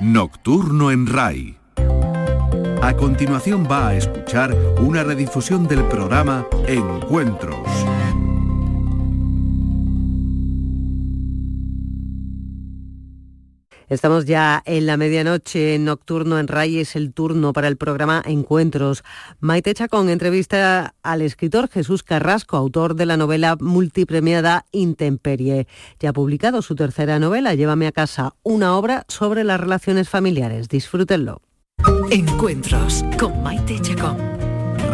Nocturno en RAI. A continuación va a escuchar una redifusión del programa Encuentros. Estamos ya en la medianoche nocturno en RAI, es el turno para el programa Encuentros. Maite Chacón entrevista al escritor Jesús Carrasco, autor de la novela multipremiada Intemperie. Ya ha publicado su tercera novela, Llévame a casa, una obra sobre las relaciones familiares. Disfrútenlo. Encuentros con Maite Chacón.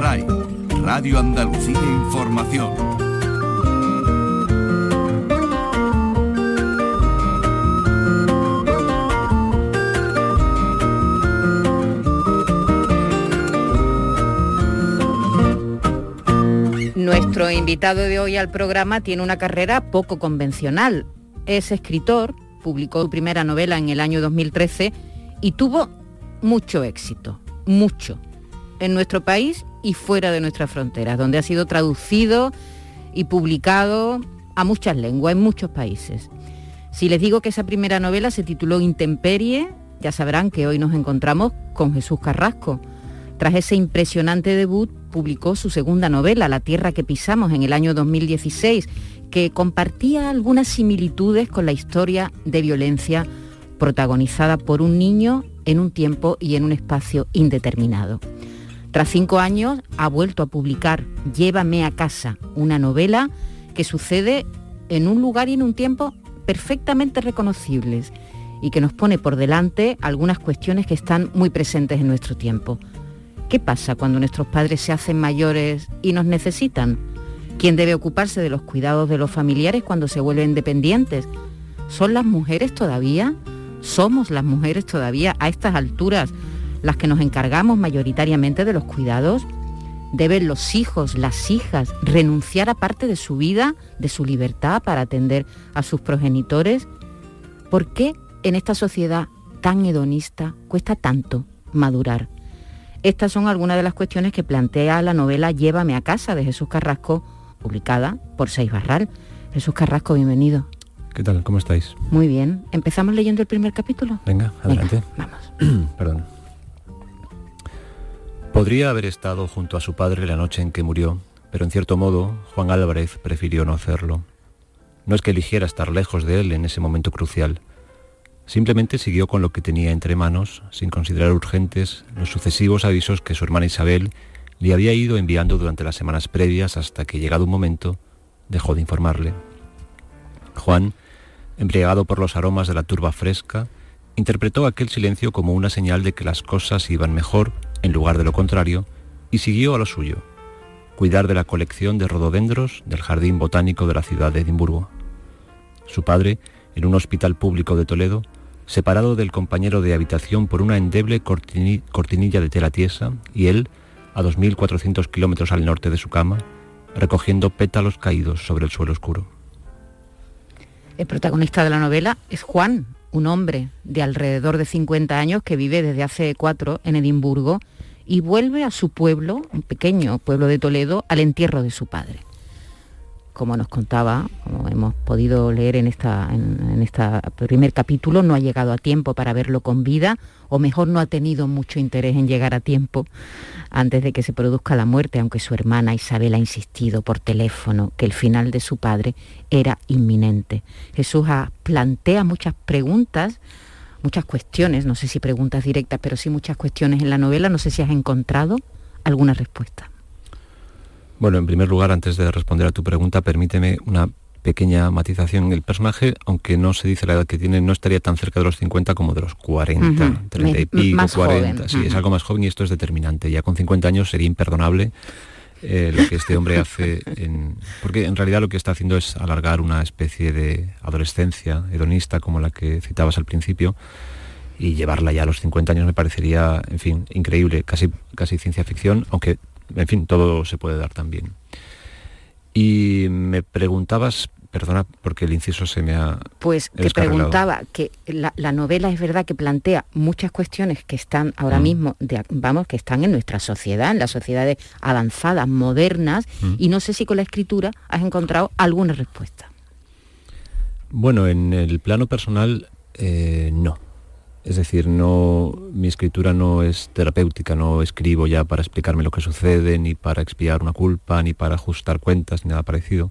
RAI, Radio Andalucía Información. Nuestro invitado de hoy al programa tiene una carrera poco convencional. Es escritor, publicó su primera novela en el año 2013 y tuvo mucho éxito, mucho, en nuestro país y fuera de nuestras fronteras, donde ha sido traducido y publicado a muchas lenguas, en muchos países. Si les digo que esa primera novela se tituló Intemperie, ya sabrán que hoy nos encontramos con Jesús Carrasco. Tras ese impresionante debut, publicó su segunda novela, La Tierra que Pisamos, en el año 2016, que compartía algunas similitudes con la historia de violencia protagonizada por un niño en un tiempo y en un espacio indeterminado. Tras cinco años ha vuelto a publicar Llévame a casa, una novela que sucede en un lugar y en un tiempo perfectamente reconocibles y que nos pone por delante algunas cuestiones que están muy presentes en nuestro tiempo. ¿Qué pasa cuando nuestros padres se hacen mayores y nos necesitan? ¿Quién debe ocuparse de los cuidados de los familiares cuando se vuelven dependientes? ¿Son las mujeres todavía? ¿Somos las mujeres todavía a estas alturas las que nos encargamos mayoritariamente de los cuidados? ¿Deben los hijos, las hijas, renunciar a parte de su vida, de su libertad para atender a sus progenitores? ¿Por qué en esta sociedad tan hedonista cuesta tanto madurar? Estas son algunas de las cuestiones que plantea la novela Llévame a casa de Jesús Carrasco, publicada por Seis Barral. Jesús Carrasco, bienvenido. ¿Qué tal? ¿Cómo estáis? Muy bien. ¿Empezamos leyendo el primer capítulo? Venga, adelante. vamos. Perdón. Podría haber estado junto a su padre la noche en que murió, pero en cierto modo Juan Álvarez prefirió no hacerlo. No es que eligiera estar lejos de él en ese momento crucial, Simplemente siguió con lo que tenía entre manos, sin considerar urgentes los sucesivos avisos que su hermana Isabel le había ido enviando durante las semanas previas hasta que, llegado un momento, dejó de informarle. Juan, embriagado por los aromas de la turba fresca, interpretó aquel silencio como una señal de que las cosas iban mejor en lugar de lo contrario y siguió a lo suyo, cuidar de la colección de rododendros del Jardín Botánico de la ciudad de Edimburgo. Su padre, en un hospital público de Toledo, separado del compañero de habitación por una endeble cortinilla de tela tiesa, y él, a 2.400 kilómetros al norte de su cama, recogiendo pétalos caídos sobre el suelo oscuro. El protagonista de la novela es Juan, un hombre de alrededor de 50 años que vive desde hace cuatro en Edimburgo y vuelve a su pueblo, un pequeño pueblo de Toledo, al entierro de su padre como nos contaba, como hemos podido leer en este en, esta primer capítulo, no ha llegado a tiempo para verlo con vida, o mejor no ha tenido mucho interés en llegar a tiempo antes de que se produzca la muerte, aunque su hermana Isabel ha insistido por teléfono que el final de su padre era inminente. Jesús plantea muchas preguntas, muchas cuestiones, no sé si preguntas directas, pero sí muchas cuestiones en la novela, no sé si has encontrado alguna respuesta. Bueno, en primer lugar, antes de responder a tu pregunta, permíteme una pequeña matización. El personaje, aunque no se dice la edad que tiene, no estaría tan cerca de los 50 como de los 40, 30 y pico, 40. Sí, es algo más joven y esto es determinante. Ya con 50 años sería imperdonable eh, lo que este hombre hace, porque en realidad lo que está haciendo es alargar una especie de adolescencia hedonista como la que citabas al principio y llevarla ya a los 50 años me parecería, en fin, increíble, casi, casi ciencia ficción, aunque en fin, todo se puede dar también. Y me preguntabas, perdona porque el inciso se me ha... Pues te preguntaba que la, novela es verdad que plantea muchas cuestiones que están ahora mm. mismo, vamos, que están en nuestra sociedad, en las sociedades avanzadas, modernas, mm. y no sé si con la escritura has encontrado alguna respuesta. Bueno, en el plano personal, eh, no. Es decir, no, mi escritura no es terapéutica, no escribo ya para explicarme lo que sucede, ni para expiar una culpa, ni para ajustar cuentas, ni nada parecido.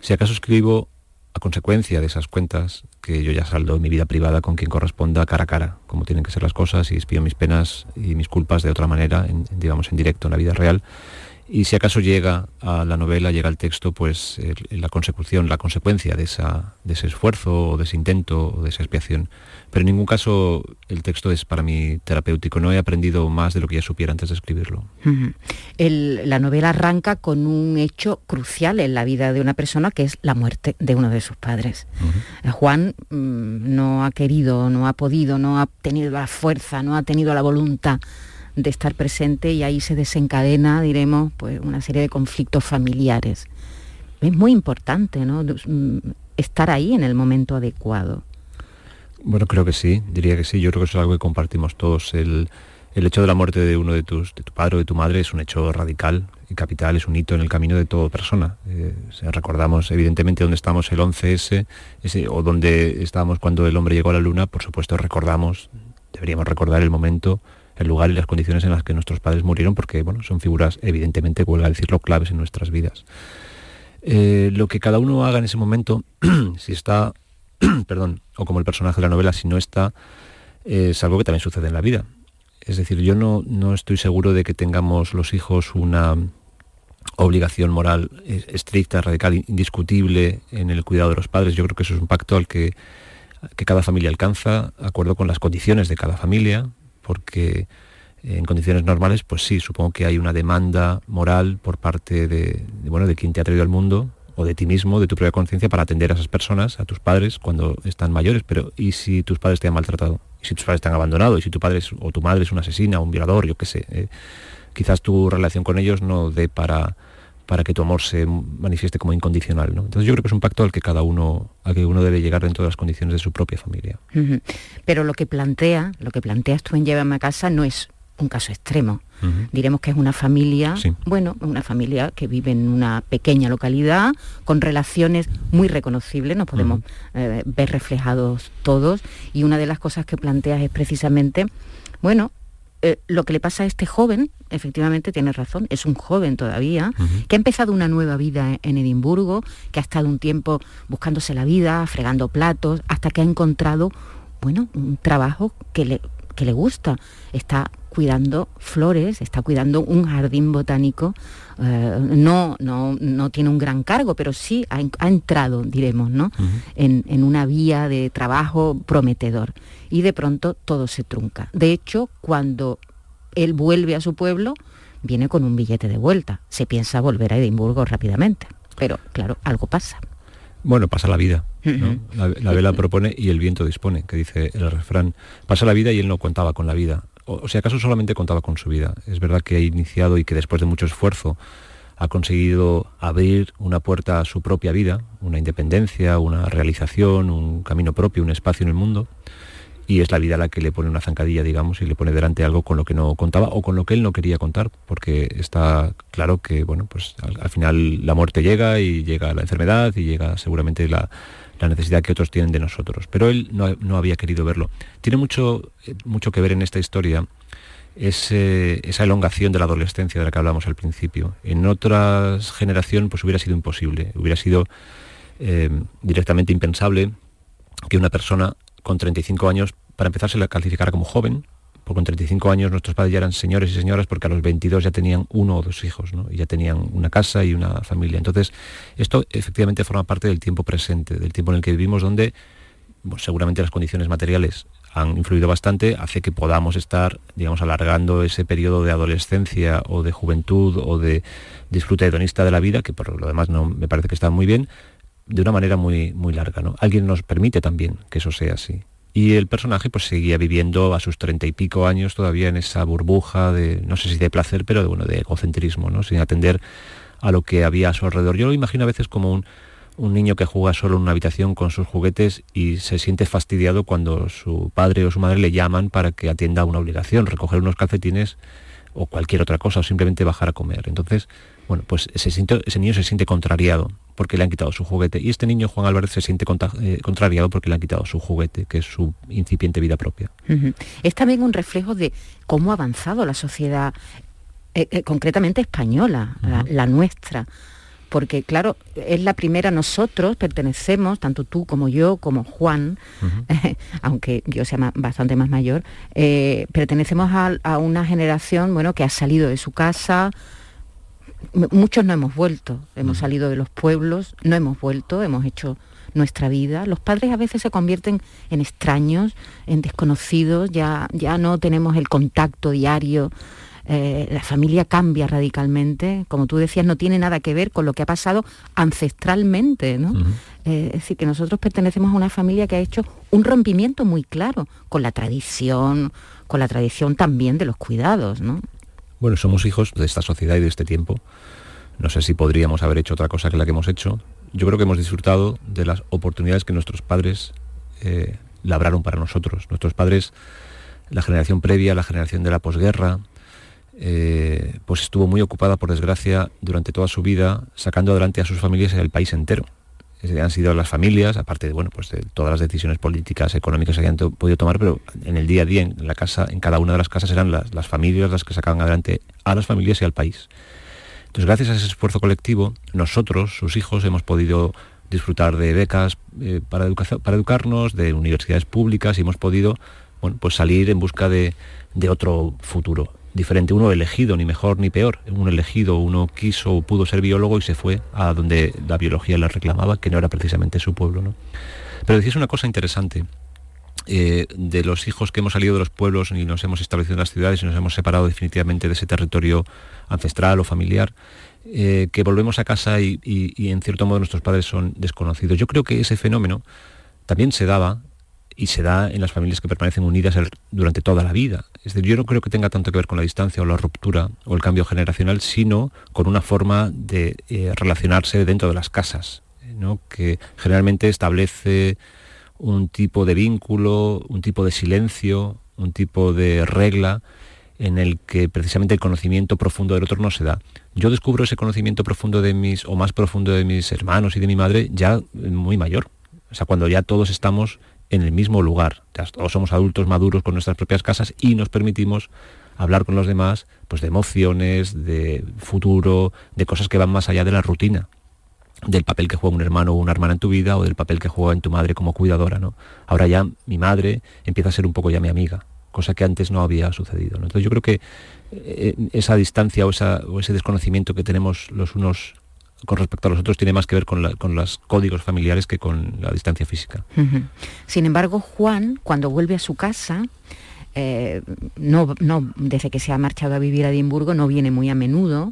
Si acaso escribo a consecuencia de esas cuentas que yo ya saldo mi vida privada con quien corresponda cara a cara, como tienen que ser las cosas, y expío mis penas y mis culpas de otra manera, digamos, en directo, en la vida real, y si acaso llega a la novela, llega al texto, pues la consecución, la consecuencia de, esa, de ese esfuerzo o de ese intento o de esa expiación. Pero en ningún caso el texto es para mí terapéutico. No he aprendido más de lo que ya supiera antes de escribirlo. la novela arranca con un hecho crucial en la vida de una persona que es la muerte de uno de sus padres. Juan mm, no ha querido, no ha podido, no ha tenido la fuerza, no ha tenido la voluntad de estar presente y ahí se desencadena, diremos, pues una serie de conflictos familiares. Es muy importante, ¿no? Mm, estar ahí en el momento adecuado. Bueno, creo que sí, diría que sí. Yo creo que eso es algo que compartimos todos. El, hecho de la muerte de uno de tus, de tu padre o de tu madre es un hecho radical y capital, es un hito en el camino de toda persona. Eh, recordamos evidentemente dónde estamos el 11S ese, o dónde estábamos cuando el hombre llegó a la luna, por supuesto recordamos, deberíamos recordar el momento el lugar y las condiciones en las que nuestros padres murieron, porque bueno, son figuras evidentemente, a decirlo, claves en nuestras vidas. Eh, lo que cada uno haga en ese momento, si está, perdón, o como el personaje de la novela, si no está, es algo que también sucede en la vida. Es decir, yo no, no estoy seguro de que tengamos los hijos una obligación moral estricta, radical, indiscutible en el cuidado de los padres. Yo creo que eso es un pacto al que, que cada familia alcanza, acuerdo con las condiciones de cada familia, porque en condiciones normales, pues sí, supongo que hay una demanda moral por parte de, bueno, de quien te ha traído al mundo o de ti mismo, de tu propia conciencia, para atender a esas personas, a tus padres, cuando están mayores. Pero ¿y si tus padres te han maltratado? ¿Y si tus padres te han abandonado? ¿Y si tu padre o tu madre es una asesina, un violador, yo qué sé? Eh, quizás tu relación con ellos no dé para, para que tu amor se manifieste como incondicional. ¿no? Entonces yo creo que es un pacto al que cada uno, al que uno debe llegar dentro de las condiciones de su propia familia. Pero lo que plantea, lo que planteas tú en Llévame a casa no es un caso extremo. Diremos que es una familia, bueno, una familia que vive en una pequeña localidad, con relaciones muy reconocibles, nos podemos eh, ver reflejados todos, y una de las cosas que planteas es precisamente, bueno, eh, lo que le pasa a este joven, efectivamente tiene razón, es un joven todavía, que ha empezado una nueva vida en Edimburgo, que ha estado un tiempo buscándose la vida, fregando platos, hasta que ha encontrado, bueno, un trabajo que le, que le gusta. Está cuidando flores, está cuidando un jardín botánico, eh, no, no, no, tiene un gran cargo, pero sí ha, entrado, diremos, ¿no? en, en, una vía de trabajo prometedor. Y de pronto todo se trunca. De hecho, cuando él vuelve a su pueblo, viene con un billete de vuelta. Se piensa volver a Edimburgo rápidamente. Pero claro, algo pasa. Bueno, pasa la vida. la, vela propone y el viento dispone, que dice el refrán. Pasa la vida y él no contaba con la vida. O, si acaso solamente contaba con su vida. Es verdad que ha iniciado y que después de mucho esfuerzo ha conseguido abrir una puerta a su propia vida, una independencia, una realización, un camino propio, un espacio en el mundo y es la vida la que le pone una zancadilla, digamos, y le pone delante algo con lo que no contaba o con lo que él no quería contar, porque está claro que, bueno, pues al, final la muerte llega y llega la enfermedad y llega seguramente la, necesidad que otros tienen de nosotros, pero él no, había querido verlo. Tiene mucho, eh, mucho que ver en esta historia esa elongación de la adolescencia de la que hablamos al principio. En otras generación pues hubiera sido imposible, hubiera sido eh, directamente impensable que una persona con 35 años, para empezar, se la calificara como joven, porque con 35 años nuestros padres ya eran señores y señoras porque a los 22 ya tenían uno o dos hijos, y ya tenían una casa y una familia. Entonces, esto efectivamente forma parte del tiempo presente, del tiempo en el que vivimos, donde seguramente las condiciones materiales han influido bastante, hace que podamos estar, digamos, alargando ese periodo de adolescencia o de juventud o de disfrute hedonista de la vida, que por lo demás no me parece que está muy bien, de una manera muy, muy larga. ¿no? Alguien nos permite también que eso sea así. Y el personaje pues seguía viviendo a sus treinta y pico años todavía en esa burbuja de, no sé si de placer, pero de, bueno, de egocentrismo, ¿no? sin atender a lo que había a su alrededor. Yo lo imagino a veces como un, un niño que juega solo en una habitación con sus juguetes y se siente fastidiado cuando su padre o su madre le llaman para que atienda una obligación, recoger unos calcetines o cualquier otra cosa, o simplemente bajar a comer. Entonces, bueno, pues ese, ese niño se siente contrariado porque le han quitado su juguete. Y este niño, Juan Álvarez, se siente eh, contrariado porque le han quitado su juguete, que es su incipiente vida propia. Es también un reflejo de cómo ha avanzado la sociedad, eh, eh, concretamente española, la, nuestra porque claro, es la primera, nosotros pertenecemos, tanto tú como yo, como Juan, aunque yo sea bastante más mayor, pertenecemos a, a, una generación bueno, que ha salido de su casa, muchos no hemos vuelto, hemos salido de los pueblos, no hemos vuelto, hemos hecho nuestra vida. Los padres a veces se convierten en extraños, en desconocidos, ya, ya no tenemos el contacto diario. Eh, la familia cambia radicalmente, como tú decías, no tiene nada que ver con lo que ha pasado ancestralmente, ¿no? Eh, es decir, que nosotros pertenecemos a una familia que ha hecho un rompimiento muy claro con la tradición, con la tradición también de los cuidados, ¿no? Bueno, somos hijos de esta sociedad y de este tiempo. No sé si podríamos haber hecho otra cosa que la que hemos hecho. Yo creo que hemos disfrutado de las oportunidades que nuestros padres eh, labraron para nosotros. Nuestros padres, la generación previa, la generación de la posguerra, eh, pues estuvo muy ocupada, por desgracia, durante toda su vida, sacando adelante a sus familias y al país entero han sido las familias, aparte de, bueno, pues todas las decisiones políticas, económicas que hayan podido tomar, pero en el día a día, en la casa, en cada una de las casas eran las, familias las que sacaban adelante a las familias y al país. Entonces, gracias a ese esfuerzo colectivo, nosotros, sus hijos, hemos podido disfrutar de becas eh, para, para educarnos, de universidades públicas y hemos podido bueno, pues salir en busca de, de otro futuro diferente, uno elegido, ni mejor ni peor, uno elegido, uno quiso o pudo ser biólogo y se fue a donde la biología le reclamaba, que no era precisamente su pueblo. ¿no? Pero decís una cosa interesante, eh, de los hijos que hemos salido de los pueblos y nos hemos establecido en las ciudades y nos hemos separado definitivamente de ese territorio ancestral o familiar, eh, que volvemos a casa y, y en cierto modo nuestros padres son desconocidos. Yo creo que ese fenómeno también se daba y se da en las familias que permanecen unidas durante toda la vida. Es decir, yo no creo que tenga tanto que ver con la distancia o la ruptura o el cambio generacional, sino con una forma de eh, relacionarse dentro de las casas, que generalmente establece un tipo de vínculo, un tipo de silencio, un tipo de regla en el que precisamente el conocimiento profundo del otro no se da. Yo descubro ese conocimiento profundo de mis, o más profundo de mis hermanos y de mi madre, ya muy mayor. O sea, cuando ya todos estamos en el mismo lugar. todos somos adultos maduros con nuestras propias casas y nos permitimos hablar con los demás pues de emociones, de futuro, de cosas que van más allá de la rutina del papel que juega un hermano o una hermana en tu vida o del papel que juega en tu madre como cuidadora, ¿no? Ahora ya mi madre empieza a ser un poco ya mi amiga, cosa que antes no había sucedido. Entonces yo creo que eh, esa distancia o, ese desconocimiento que tenemos los unos con respecto a los otros tiene más que ver con, los códigos familiares que con la distancia física. Sin embargo, Juan, cuando vuelve a su casa, eh, no, no, desde que se ha marchado a vivir a Edimburgo, no viene muy a menudo,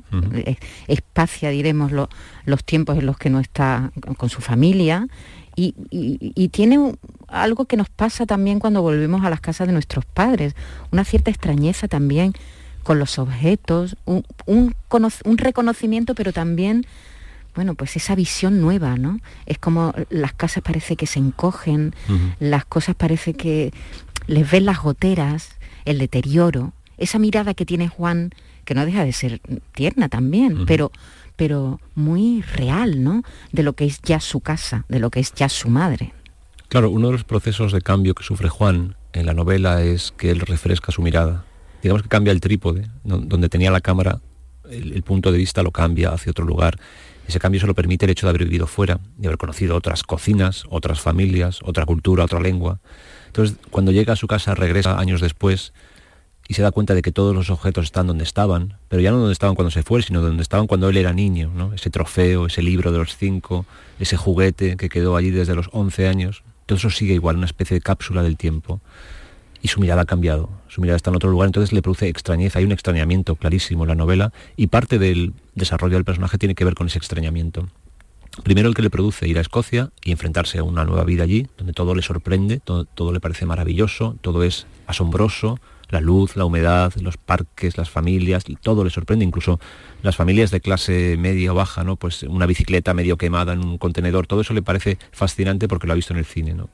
espacia, diremos, los tiempos en los que no está con su familia, y, tiene algo que nos pasa también cuando volvemos a las casas de nuestros padres, una cierta extrañeza también con los objetos, un, un reconocimiento, pero también bueno, pues esa visión nueva, ¿no? Es como las casas parece que se encogen, las cosas parece que les ven las goteras, el deterioro, esa mirada que tiene Juan, que no deja de ser tierna también, pero, pero muy real, ¿no? De lo que es ya su casa, de lo que es ya su madre. Claro, uno de los procesos de cambio que sufre Juan en la novela es que él refresca su mirada. Digamos que cambia el trípode, donde tenía la cámara, el punto de vista lo cambia hacia otro lugar ese cambio se lo permite el hecho de haber vivido fuera, de haber conocido otras cocinas, otras familias, otra cultura, otra lengua. Entonces, cuando llega a su casa, regresa años después y se da cuenta de que todos los objetos están donde estaban, pero ya no donde estaban cuando se fue, sino donde estaban cuando él era niño, ¿no? Ese trofeo, ese libro de los cinco, ese juguete que quedó allí desde los 11 años. Todo eso sigue igual, una especie de cápsula del tiempo y su mirada ha cambiado, su mirada está en otro lugar, entonces le produce extrañeza, hay un extrañamiento clarísimo en la novela y parte del desarrollo del personaje tiene que ver con ese extrañamiento. Primero el que le produce ir a Escocia y enfrentarse a una nueva vida allí, donde todo le sorprende, todo, le parece maravilloso, todo es asombroso, la luz, la humedad, los parques, las familias, todo le sorprende, incluso las familias de clase media o baja, ¿no? Pues una bicicleta medio quemada en un contenedor, todo eso le parece fascinante porque lo ha visto en el cine, ¿no?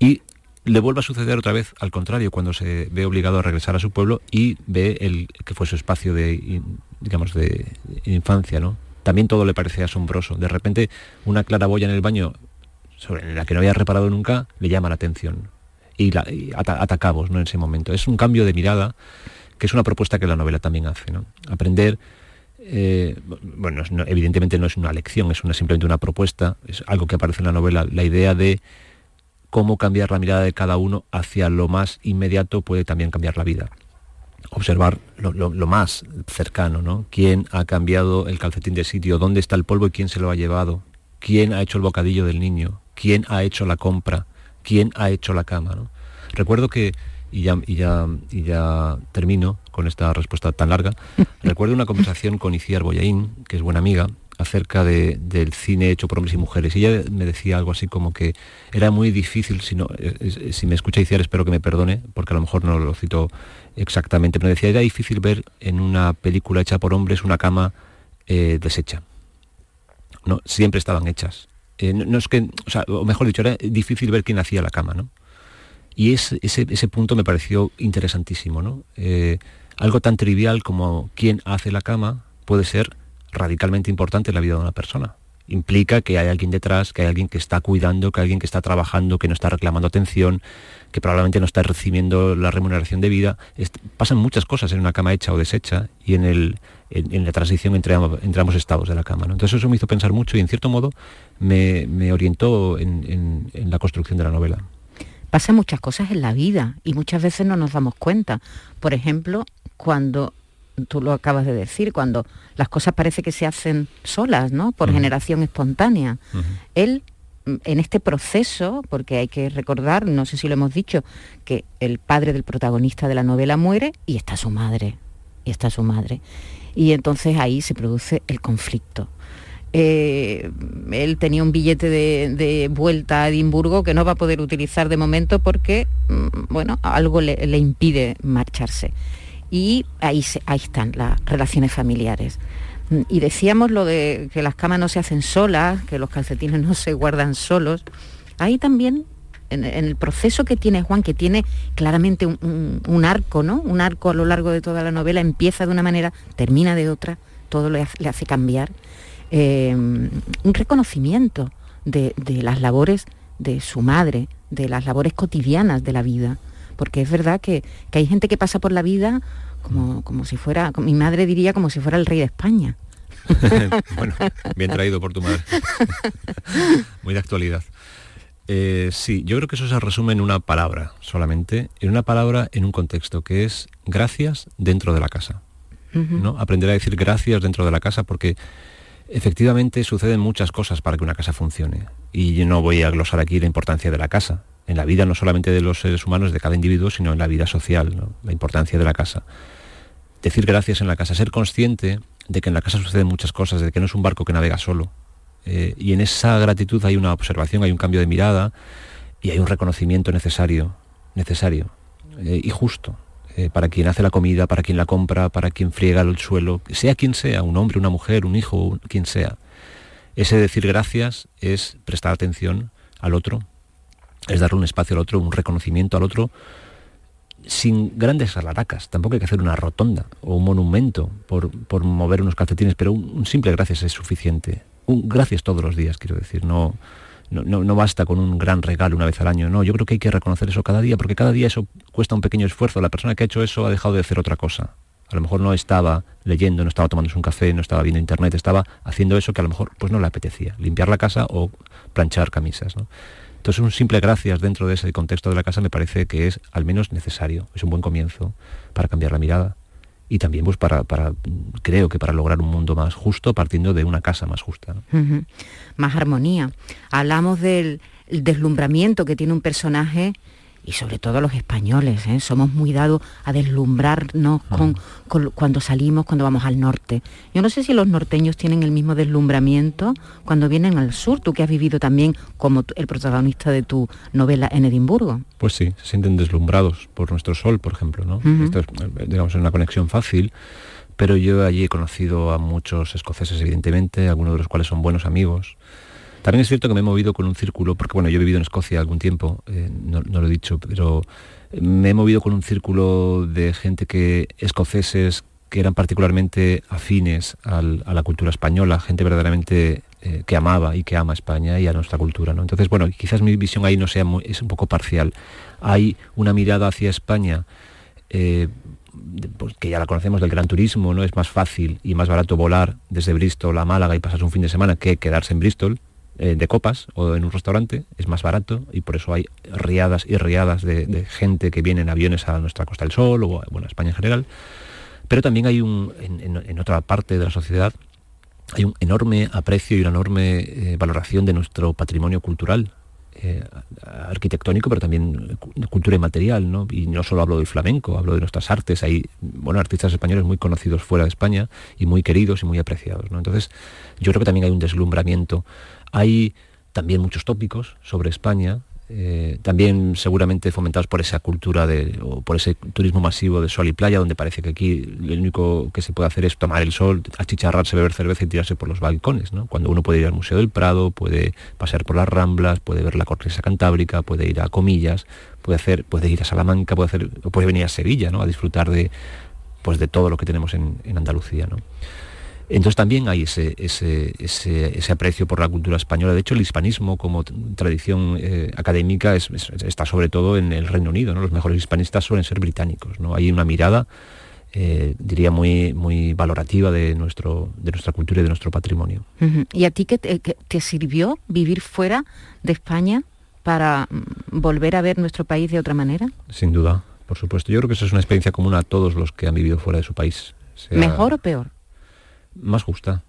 Y le vuelva a suceder otra vez al contrario cuando se ve obligado a regresar a su pueblo y ve el que fue su espacio de digamos de infancia no también todo le parece asombroso. De repente una claraboya en el baño sobre la que no había reparado nunca le llama la atención. Y, la, atacamos no en ese momento. Es un cambio de mirada que es una propuesta que la novela también hace ¿no? aprender eh, bueno, evidentemente no es una lección, es simplemente una propuesta, es algo que aparece en la novela, la idea de cómo cambiar la mirada de cada uno hacia lo más inmediato puede también cambiar la vida. Observar lo, más cercano, ¿no? ¿Quién ha cambiado el calcetín de sitio? ¿Dónde está el polvo y quién se lo ha llevado? ¿Quién ha hecho el bocadillo del niño? ¿Quién ha hecho la compra? ¿Quién ha hecho la cama? Recuerdo que, y ya, y ya, y ya termino con esta respuesta tan larga, recuerdo una conversación con Iciar Boyaín, que es buena amiga, acerca del cine hecho por hombres y mujeres. Y ella me decía algo así como que era muy difícil, si, no, si me escucha Iciar espero que me perdone, porque a lo mejor no lo cito exactamente, pero decía, era difícil ver en una película hecha por hombres una cama eh, deshecha. No, siempre estaban hechas. Eh, no, es que, o, mejor dicho, era difícil ver quién hacía la cama, ¿no? Y ese, ese punto me pareció interesantísimo, ¿no? Eh, algo tan trivial como quién hace la cama puede ser radicalmente importante en la vida de una persona. Implica que hay alguien detrás, que hay alguien que está cuidando, que hay alguien que está trabajando, que no está reclamando atención, que probablemente no está recibiendo la remuneración de vida. pasan muchas cosas en una cama hecha o deshecha y en, el, en, la transición entre, ambos estados de la cama. Entonces eso me hizo pensar mucho y en cierto modo me, orientó en, en la construcción de la novela. Pasan muchas cosas en la vida y muchas veces no nos damos cuenta. Por ejemplo, cuando tú lo acabas de decir, cuando las cosas parece que se hacen solas, ¿no? Por generación espontánea. Él, mm, en este proceso, porque hay que recordar, no sé si lo hemos dicho, que el padre del protagonista de la novela muere y está su madre, y está su madre. Y entonces ahí se produce el conflicto. Eh, él tenía un billete de, vuelta a Edimburgo que no va a poder utilizar de momento porque, mm, bueno, algo le impide marcharse y ahí, ahí están las relaciones familiares. Y decíamos lo de que las camas no se hacen solas, que los calcetines no se guardan solos. Ahí también, en, el proceso que tiene Juan, que tiene claramente un, arco, ¿no? Un arco a lo largo de toda la novela, empieza de una manera, termina de otra, todo le hace, cambiar. Eh, un reconocimiento de, las labores de su madre, de las labores cotidianas de la vida porque es verdad que, hay gente que pasa por la vida como, como si fuera, mi madre diría como si fuera el rey de España. bueno, bien traído por tu madre. Muy de actualidad. Eh, sí, yo creo que eso se resume en una palabra solamente, en una palabra en un contexto, que es gracias dentro de la casa. ¿no? Aprender a decir gracias dentro de la casa porque efectivamente suceden muchas cosas para que una casa funcione. Y yo no voy a glosar aquí la importancia de la casa, en la vida no solamente de los seres humanos, de cada individuo, sino en la vida social, la importancia de la casa. Decir gracias en la casa, ser consciente de que en la casa suceden muchas cosas, de que no es un barco que navega solo. Eh, y en esa gratitud hay una observación, hay un cambio de mirada y hay un reconocimiento necesario, necesario eh, y justo. Eh, para quien hace la comida, para quien la compra, para quien friega el suelo, sea quien sea, un hombre, una mujer, un hijo, quien sea. Ese decir gracias es prestar atención al otro, es darle un espacio al otro, un reconocimiento al otro, sin grandes alaracas. Tampoco hay que hacer una rotonda o un monumento por, mover unos calcetines, pero un, simple gracias es suficiente. Un gracias todos los días, quiero decir. No, no, no, basta con un gran regalo una vez al año. No, yo creo que hay que reconocer eso cada día, porque cada día eso cuesta un pequeño esfuerzo. La persona que ha hecho eso ha dejado de hacer otra cosa. A lo mejor no estaba leyendo, no estaba tomándose un café, no estaba viendo internet, estaba haciendo eso que a lo mejor pues no le apetecía, limpiar la casa o planchar camisas. ¿no? Entonces un simple gracias dentro de ese contexto de la casa me parece que es al menos necesario, es un buen comienzo para cambiar la mirada y también pues para, creo que para lograr un mundo más justo partiendo de una casa más justa. Más armonía. Hablamos del deslumbramiento que tiene un personaje y sobre todo los españoles, ¿eh? somos muy dados a deslumbrarnos con, cuando salimos, cuando vamos al norte. Yo no sé si los norteños tienen el mismo deslumbramiento cuando vienen al sur, tú que has vivido también como el protagonista de tu novela en Edimburgo. Pues sí, se sienten deslumbrados por nuestro sol, por ejemplo, ¿no? Esto es, digamos, una conexión fácil, pero yo allí he conocido a muchos escoceses, evidentemente, algunos de los cuales son buenos amigos También es cierto que me he movido con un círculo, porque bueno, yo he vivido en Escocia algún tiempo, eh, no, lo he dicho, pero me he movido con un círculo de gente que escoceses que eran particularmente afines a la cultura española, gente verdaderamente eh, que amaba y que ama España y a nuestra cultura. ¿no? Entonces, bueno, quizás mi visión ahí no sea muy, es un poco parcial. Hay una mirada hacia España eh, pues, que ya la conocemos del gran turismo, ¿no? Es más fácil y más barato volar desde Bristol a Málaga y pasar un fin de semana que quedarse en Bristol eh, de copas o en un restaurante, es más barato y por eso hay riadas y riadas de, gente que viene en aviones a nuestra Costa del Sol o bueno, a España en general. Pero también hay un, en, otra parte de la sociedad, hay un enorme aprecio y una enorme eh, valoración de nuestro patrimonio cultural, eh, arquitectónico, pero también cultura inmaterial, ¿no? Y no solo hablo del flamenco, hablo de nuestras artes. Hay, bueno, artistas españoles muy conocidos fuera de España y muy queridos y muy apreciados, ¿no? Entonces, yo creo que también hay un deslumbramiento. Hay también muchos tópicos sobre España, eh, también seguramente fomentados por esa cultura de, o por ese turismo masivo de sol y playa, donde parece que aquí lo único que se puede hacer es tomar el sol, achicharrarse, beber cerveza y tirarse por los balcones, ¿no? Cuando uno puede ir al Museo del Prado, puede pasear por las Ramblas, puede ver la corteza cantábrica, puede ir a Comillas, puede hacer, puede ir a Salamanca, puede hacer, puede venir a Sevilla, ¿no? A disfrutar de, pues de todo lo que tenemos en, en Andalucía, ¿no? Entonces también hay ese, ese, aprecio por la cultura española. De hecho, el hispanismo como tradición eh, académica está sobre todo en el Reino Unido. ¿no? Los mejores hispanistas suelen ser británicos. ¿no? Hay una mirada, eh, diría, muy, muy valorativa de, nuestro, de nuestra cultura y de nuestro patrimonio. ¿Y a ti qué te, sirvió vivir fuera de España para mm, volver a ver nuestro país de otra manera? Sin duda, por supuesto. Yo creo que esa es una experiencia común a todos los que han vivido fuera de su país. ¿Mejor o peor? Más justa,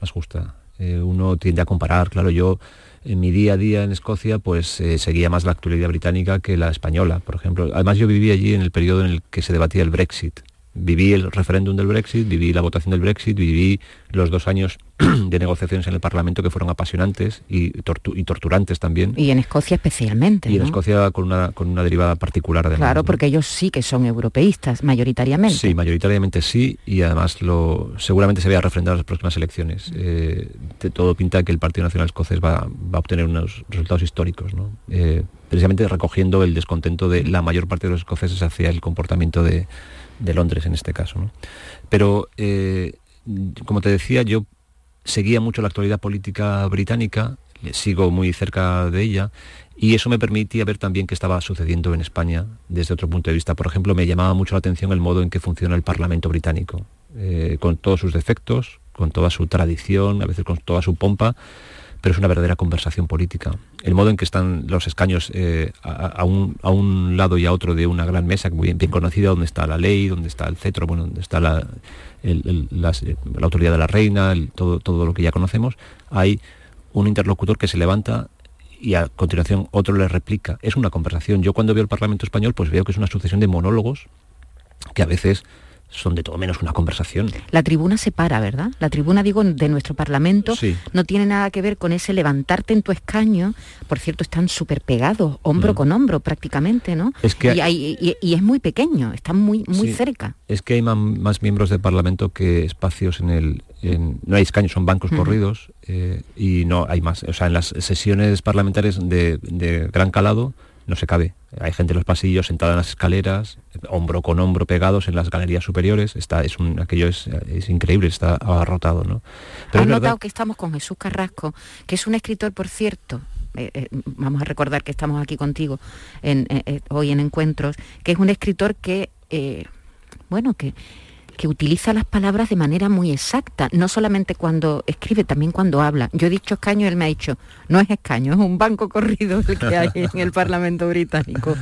más justa. Eh, uno tiende a comparar, claro, yo en mi día a día en Escocia pues eh, seguía más la actualidad británica que la española, por ejemplo. Además yo viví allí en el periodo en el que se debatía el Brexit viví el referéndum del Brexit, viví la votación del Brexit, viví los dos años de negociaciones en el Parlamento que fueron apasionantes y, torturantes también. Y en Escocia especialmente. Y en Escocia con una, con una derivada particular de Claro, porque ellos sí que son europeístas, mayoritariamente. Sí, mayoritariamente sí, y además lo seguramente se vea refrendado en las próximas elecciones. Eh, de todo pinta que el Partido Nacional Escocés va, a obtener unos resultados históricos, eh, precisamente recogiendo el descontento de la mayor parte de los escoceses hacia el comportamiento de de Londres en este caso. Pero, eh, como te decía, yo seguía mucho la actualidad política británica, sigo muy cerca de ella, y eso me permitía ver también qué estaba sucediendo en España desde otro punto de vista. Por ejemplo, me llamaba mucho la atención el modo en que funciona el Parlamento británico, eh, con todos sus defectos, con toda su tradición, a veces con toda su pompa, pero es una verdadera conversación política. El modo en que están los escaños eh, a, un, lado y a otro de una gran mesa, muy bien, conocida, donde está la ley, donde está el cetro, bueno, donde está la, autoridad de la reina, todo, todo lo que ya conocemos, hay un interlocutor que se levanta y a continuación otro le replica. Es una conversación. Yo cuando veo el Parlamento español, pues veo que es una sucesión de monólogos que a veces son de todo menos una conversación. La tribuna se para, ¿verdad? La tribuna, digo, de nuestro Parlamento no tiene nada que ver con ese levantarte en tu escaño. Por cierto, están súper pegados, hombro mm. con hombro prácticamente, ¿no? Es que y, es muy pequeño, están muy, muy cerca. Es que hay más, miembros del Parlamento que espacios en el... no hay escaños, son bancos corridos eh, y no hay más. O sea, en las sesiones parlamentarias de, de gran calado no se cabe. Hay gente en los pasillos sentada en las escaleras, hombro con hombro pegados en las galerías superiores. Está, es un, aquello es, increíble, está abarrotado. ¿no? Pero Has notado que estamos con Jesús Carrasco, que es un escritor, por cierto, eh, eh, vamos a recordar que estamos aquí contigo en, eh, hoy en Encuentros, que es un escritor que, bueno, que que utiliza las palabras de manera muy exacta, no solamente cuando escribe, también cuando habla. Yo he dicho escaño, él me ha dicho, no es escaño, es un banco corrido el que hay en el Parlamento británico.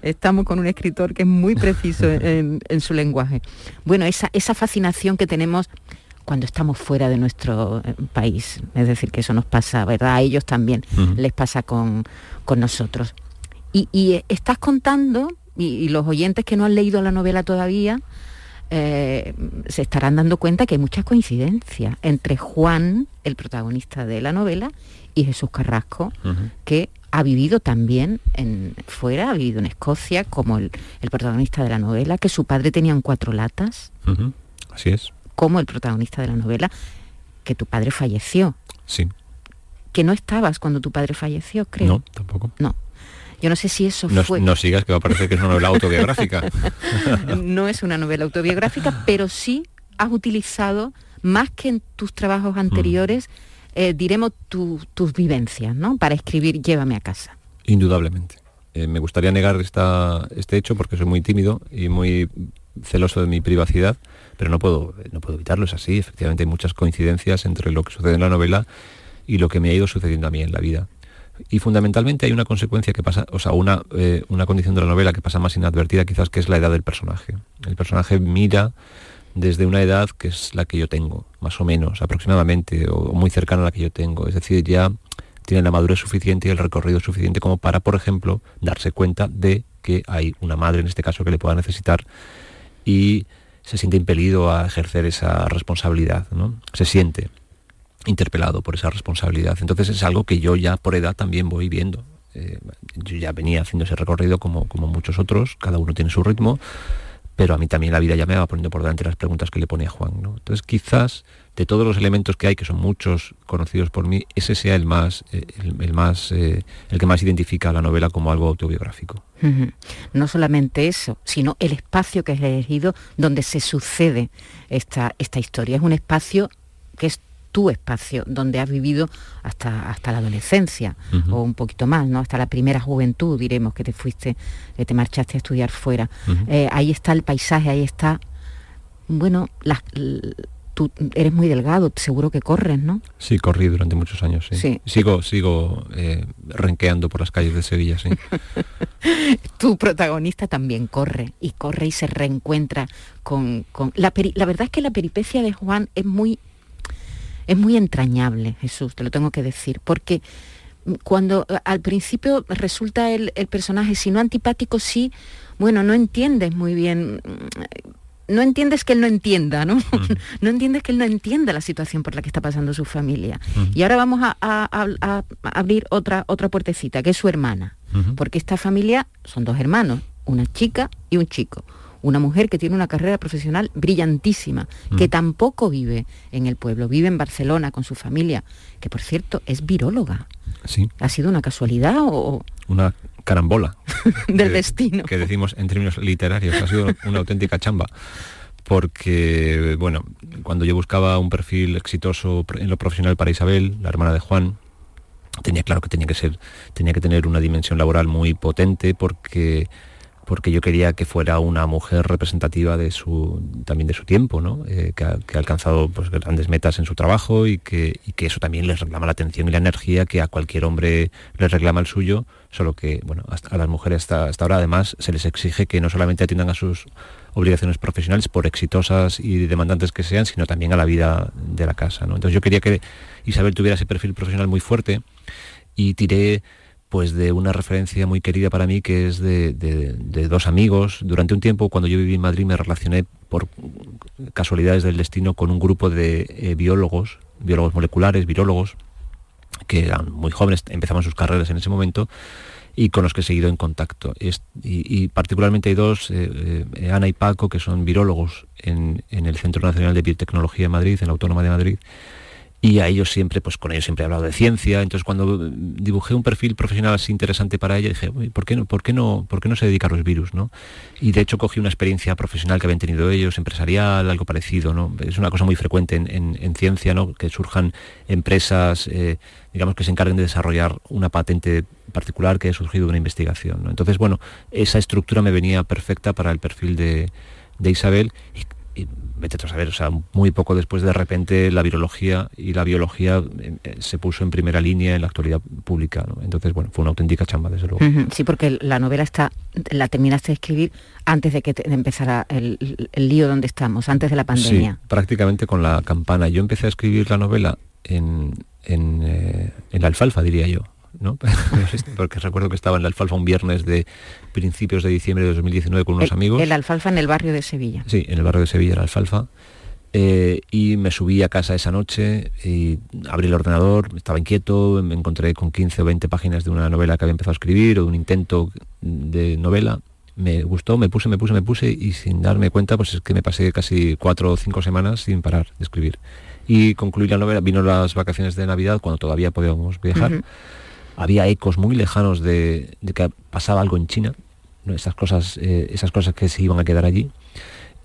Estamos con un escritor que es muy preciso en, su lenguaje. Bueno, esa, esa fascinación que tenemos cuando estamos fuera de nuestro eh, país. Es decir, que eso nos pasa, ¿verdad? A ellos también les pasa con, nosotros. Y, estás contando, y, los oyentes que no han leído la novela todavía, eh, se estarán dando cuenta que hay muchas coincidencias entre Juan, el protagonista de la novela, y Jesús Carrasco, que ha vivido también en, fuera, ha vivido en Escocia, como el, protagonista de la novela, que su padre tenía cuatro latas. Así es. Como el protagonista de la novela, que tu padre falleció. Sí. que no estabas cuando tu padre falleció, creo. No, tampoco. No. Yo no sé si eso no, fue... No sigas, que va a parecer que es una novela autobiográfica. no es una novela autobiográfica, pero sí has utilizado, más que en tus trabajos anteriores, eh, diremos tus vivencias, ¿no? Para escribir Llévame a casa. Indudablemente. Eh, me gustaría negar esta, este hecho porque soy muy tímido y muy celoso de mi privacidad, pero no puedo, no puedo evitarlo, es así. Efectivamente hay muchas coincidencias entre lo que sucede en la novela y lo que me ha ido sucediendo a mí en la vida. Y fundamentalmente hay una consecuencia que pasa, o sea, una, eh, una condición de la novela que pasa más inadvertida quizás, que es la edad del personaje. El personaje mira desde una edad que es la que yo tengo, más o menos, aproximadamente, o muy cercana a la que yo tengo. Es decir, ya tiene la madurez suficiente y el recorrido suficiente como para, por ejemplo, darse cuenta de que hay una madre, en este caso, que le pueda necesitar y se siente impelido a ejercer esa responsabilidad, ¿no? Se siente interpelado por esa responsabilidad. Entonces es algo que yo ya por edad también voy viendo. Eh, yo ya venía haciendo ese recorrido como, como muchos otros, cada uno tiene su ritmo, pero a mí también la vida ya me va poniendo por delante las preguntas que le pone a Juan. Entonces quizás de todos los elementos que hay, que son muchos conocidos por mí, ese sea el más, eh, el, más, eh, el que más identifica la novela como algo autobiográfico. No solamente eso, sino el espacio que has elegido donde se sucede esta, esta historia. Es un espacio que es tu espacio, donde has vivido hasta, hasta la adolescencia o un poquito más, ¿no? Hasta la primera juventud, diremos, que te fuiste, que te marchaste a estudiar fuera. Eh, ahí está el paisaje, ahí está, bueno, las, tú eres muy delgado, seguro que corres, ¿no? Sí, corrí durante muchos años, sí. Sigo, sigo eh, renqueando por las calles de Sevilla, sí. tu protagonista también corre, y corre y se reencuentra con... La, la verdad es que la peripecia de Juan es muy es muy entrañable, Jesús, te lo tengo que decir, porque cuando al principio resulta el, personaje, si no antipático, sí, bueno, no entiendes muy bien, mm, no entiendes que él no entienda, ¿no? no entiendes que él no entienda la situación por la que está pasando su familia. Y ahora vamos a, abrir otra, otra puertecita, que es su hermana, porque esta familia son dos hermanos, una chica y un chico una mujer que tiene una carrera profesional brillantísima, que mm. tampoco vive en el pueblo, vive en Barcelona con su familia, que por cierto es viróloga. Sí. ¿Ha sido una casualidad o...? Una carambola. del destino. Que decimos en términos literarios, ha sido una auténtica chamba. Porque, bueno, cuando yo buscaba un perfil exitoso en lo profesional para Isabel, la hermana de Juan, tenía claro que tenía que ser, tenía que tener una dimensión laboral muy potente porque porque yo quería que fuera una mujer representativa de su, también de su tiempo, ¿no? Eh, que, ha, alcanzado pues, grandes metas en su trabajo y que, eso también les reclama la atención y la energía que a cualquier hombre les reclama el suyo, solo que bueno, a las mujeres hasta, ahora además se les exige que no solamente atiendan a sus obligaciones profesionales, por exitosas y demandantes que sean, sino también a la vida de la casa. Entonces yo quería que Isabel tuviera ese perfil profesional muy fuerte y tiré pues de una referencia muy querida para mí que es de, dos amigos. Durante un tiempo, cuando yo viví en Madrid, me relacioné por casualidades del destino con un grupo de eh, biólogos, biólogos moleculares, virólogos, que eran muy jóvenes, empezaban sus carreras en ese momento y con los que he seguido en contacto. Y, particularmente hay dos, eh, eh, Ana y Paco, que son virólogos en, en el Centro Nacional de Biotecnología de Madrid, en la Autónoma de Madrid, y a ellos siempre, pues con ellos siempre he hablado de ciencia, entonces cuando dibujé un perfil profesional así interesante para ella, dije, ¿por qué no, por qué no, por qué no se dedica a los virus? ¿no? Y de hecho cogí una experiencia profesional que habían tenido ellos, empresarial, algo parecido, ¿no? Es una cosa muy frecuente en, ciencia, ¿no? Que surjan empresas, eh, digamos, que se encarguen de desarrollar una patente particular que ha surgido de una investigación. Entonces, bueno, esa estructura me venía perfecta para el perfil de, de Isabel vete a saber, o sea, muy poco después de repente la virología y la biología eh, eh, se puso en primera línea en la actualidad pública. Entonces, bueno, fue una auténtica chamba, desde luego. Sí, porque la novela está, la terminaste de escribir antes de que empezara el, lío donde estamos, antes de la pandemia. Sí, prácticamente con la campana. Yo empecé a escribir la novela en, en, eh, en la alfalfa, diría yo. porque recuerdo que estaba en la alfalfa un viernes de principios de diciembre de 2019 con unos amigos. El alfalfa en el barrio de Sevilla. Sí, en el barrio de Sevilla, la alfalfa. Eh, y me subí a casa esa noche y abrí el ordenador, estaba inquieto, me encontré con 15 o 20 páginas de una novela que había empezado a escribir o de un intento de novela me gustó, me puse, me puse, me puse y sin darme cuenta, pues es que me pasé casi cuatro o cinco semanas sin parar de escribir. Y concluí la novela, vino las vacaciones de Navidad cuando todavía podíamos viajar. Había ecos muy lejanos de, que pasaba algo en China, esas, cosas, eh, esas cosas que se iban a quedar allí.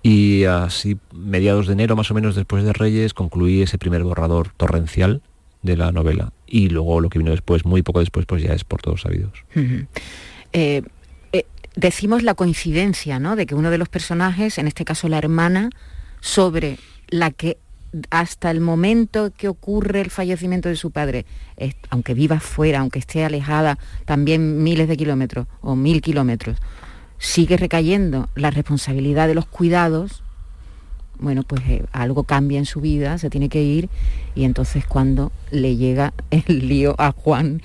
Y así, mediados de enero, más o menos después de Reyes, concluí ese primer borrador torrencial de la novela. Y luego lo que vino después, muy poco después, pues ya es por todos sabidos. Eh, eh, decimos la coincidencia, ¿no? De que uno de los personajes, en este caso la hermana, sobre la que hasta el momento que ocurre el fallecimiento de su padre, aunque viva fuera, aunque esté alejada también miles de kilómetros o mil kilómetros, sigue recayendo la responsabilidad de los cuidados, bueno, pues eh, algo cambia en su vida, se tiene que ir y entonces cuando le llega el lío a Juan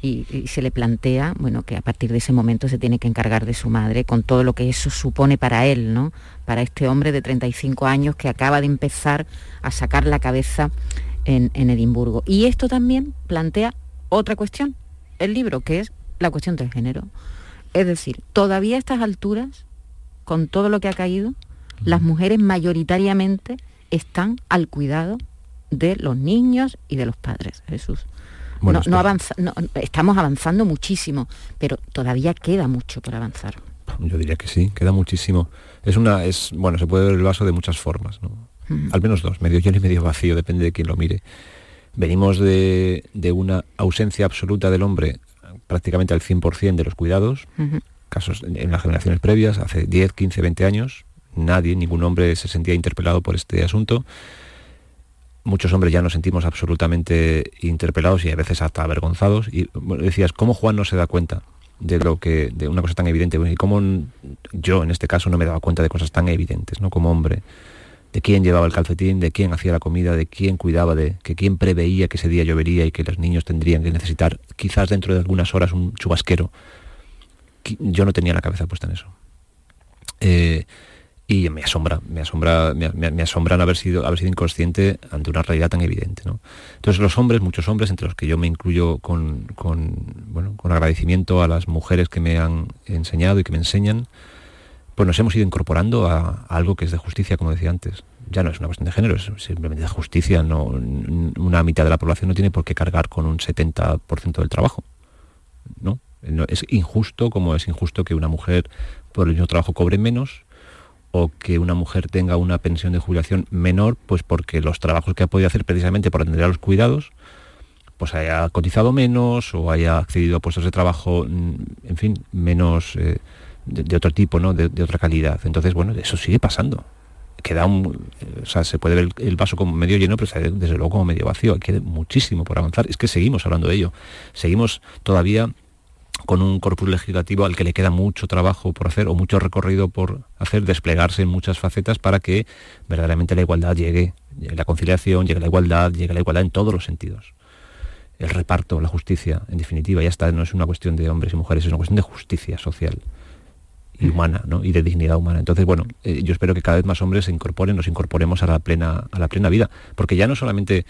y, se le plantea, bueno, que a partir de ese momento se tiene que encargar de su madre con todo lo que eso supone para él, ¿no? Para este hombre de 35 años que acaba de empezar a sacar la cabeza en, en Edimburgo. Y esto también plantea otra cuestión, el libro, que es la cuestión del género. Es decir, todavía a estas alturas, con todo lo que ha caído, las mujeres mayoritariamente están al cuidado de los niños y de los padres, Jesús. No, avanza, estamos avanzando muchísimo, pero todavía queda mucho por avanzar. Yo diría que sí, queda muchísimo. Es una, es, bueno, se puede ver el vaso de muchas formas, ¿no? Al menos dos, medio lleno y medio vacío, depende de quién lo mire. Venimos de, de una ausencia absoluta del hombre prácticamente al 100% de los cuidados, casos en las generaciones previas, hace 10, 15, 20 años, nadie, ningún hombre se sentía interpelado por este asunto. Muchos hombres ya nos sentimos absolutamente interpelados y a veces hasta avergonzados. Y decías, ¿cómo Juan no se da cuenta de lo que, de una cosa tan evidente? Y cómo yo en este caso no me daba cuenta de cosas tan evidentes, ¿no? Como hombre de quién llevaba el calcetín, de quién hacía la comida, de quién cuidaba, de que quién preveía que ese día llovería y que los niños tendrían que necesitar quizás dentro de algunas horas un chubasquero. Yo no tenía la cabeza puesta en eso. Eh, y me asombra, me asombra, me, asombra haber sido, haber sido inconsciente ante una realidad tan evidente. Entonces los hombres, muchos hombres, entre los que yo me incluyo con, con, bueno, con agradecimiento a las mujeres que me han enseñado y que me enseñan, pues nos hemos ido incorporando a, algo que es de justicia, como decía antes. Ya no es una cuestión de género, es simplemente de justicia. No, una mitad de la población no tiene por qué cargar con un 70% del trabajo. ¿no? Es injusto como es injusto que una mujer por el mismo trabajo cobre menos que una mujer tenga una pensión de jubilación menor, pues porque los trabajos que ha podido hacer precisamente por atender a los cuidados, pues haya cotizado menos o haya accedido a puestos de trabajo, mm, en fin, menos... Eh, de, otro tipo, ¿no? De, otra calidad. Entonces, bueno, eso sigue pasando. Queda un, o sea, se puede ver el vaso como medio lleno, pero desde luego como medio vacío. Hay que muchísimo por avanzar. Es que seguimos hablando de ello. Seguimos todavía con un corpus legislativo al que le queda mucho trabajo por hacer o mucho recorrido por hacer, desplegarse en muchas facetas para que verdaderamente la igualdad llegue, llegue la conciliación, llegue la igualdad, llegue la igualdad en todos los sentidos. El reparto, la justicia, en definitiva, ya está, no es una cuestión de hombres y mujeres, es una cuestión de justicia social y humana, ¿no? Y de dignidad humana. Entonces, bueno, eh, yo espero que cada vez más hombres se incorporen, nos incorporemos a la plena, a la plena vida, porque ya no solamente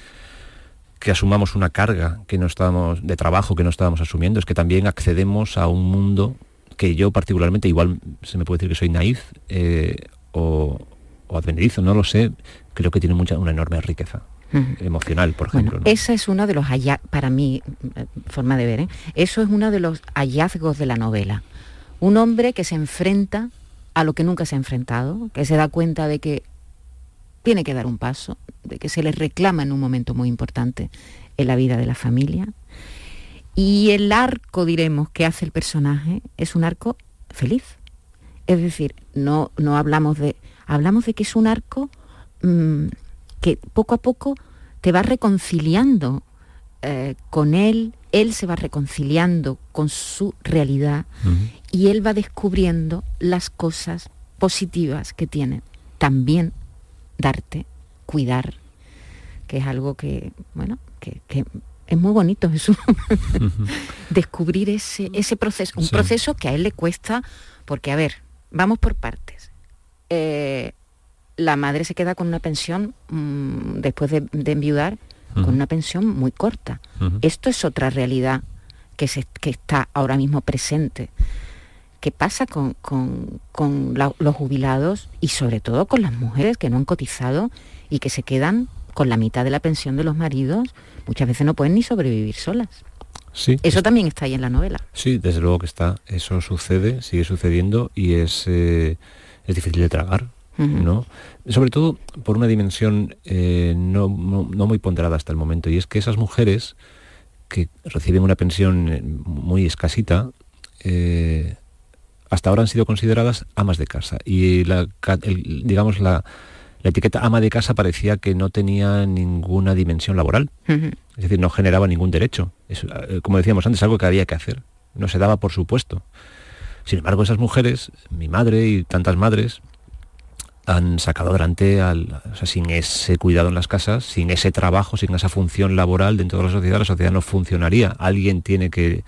que asumamos una carga que no estábamos de trabajo que no estábamos asumiendo, es que también accedemos a un mundo que yo particularmente, igual se me puede decir que soy naif eh, o, o advenedizo, no lo sé, creo que tiene mucha, una enorme riqueza emocional, por ejemplo. Esa es uno de los para mí, eh, forma de ver, eso es uno de los hallazgos de la novela. Un hombre que se enfrenta a lo que nunca se ha enfrentado, que se da cuenta de que tiene que dar un paso, de que se le reclama en un momento muy importante en la vida de la familia. Y el arco, diremos, que hace el personaje es un arco feliz. Es decir, no, no hablamos de... Hablamos de que es un arco mm, que poco a poco te va reconciliando eh, con él, él se va reconciliando con su realidad y él va descubriendo las cosas positivas que tiene. También darte, cuidar, que es algo que, bueno, que, es muy bonito eso. Descubrir ese, ese proceso, un proceso que a él le cuesta, porque a ver, vamos por partes. Eh, la madre se queda con una pensión mm, después de, enviudar, con una pensión muy corta. Esto es otra realidad que, se, que está ahora mismo presente ¿qué pasa con, los jubilados y sobre todo con las mujeres que no han cotizado y que se quedan con la mitad de la pensión de los maridos? Muchas veces no pueden ni sobrevivir solas. Sí, Eso también está ahí en la novela. Sí, desde luego que está. Eso sucede, sigue sucediendo y es, eh, es difícil de tragar. ¿no? Sobre todo por una dimensión eh, no, muy ponderada hasta el momento, y es que esas mujeres que reciben una pensión eh, muy escasita, hasta ahora han sido consideradas amas de casa. Y la, digamos, la, la etiqueta ama de casa parecía que no tenía ninguna dimensión laboral, es decir, no generaba ningún derecho. Eh, como decíamos antes, algo que había que hacer, no se daba por supuesto. Sin embargo, esas mujeres, mi madre y tantas madres, han sacado adelante, al, sin ese cuidado en las casas, sin ese trabajo, sin esa función laboral dentro de la sociedad, la sociedad no funcionaría. Alguien tiene que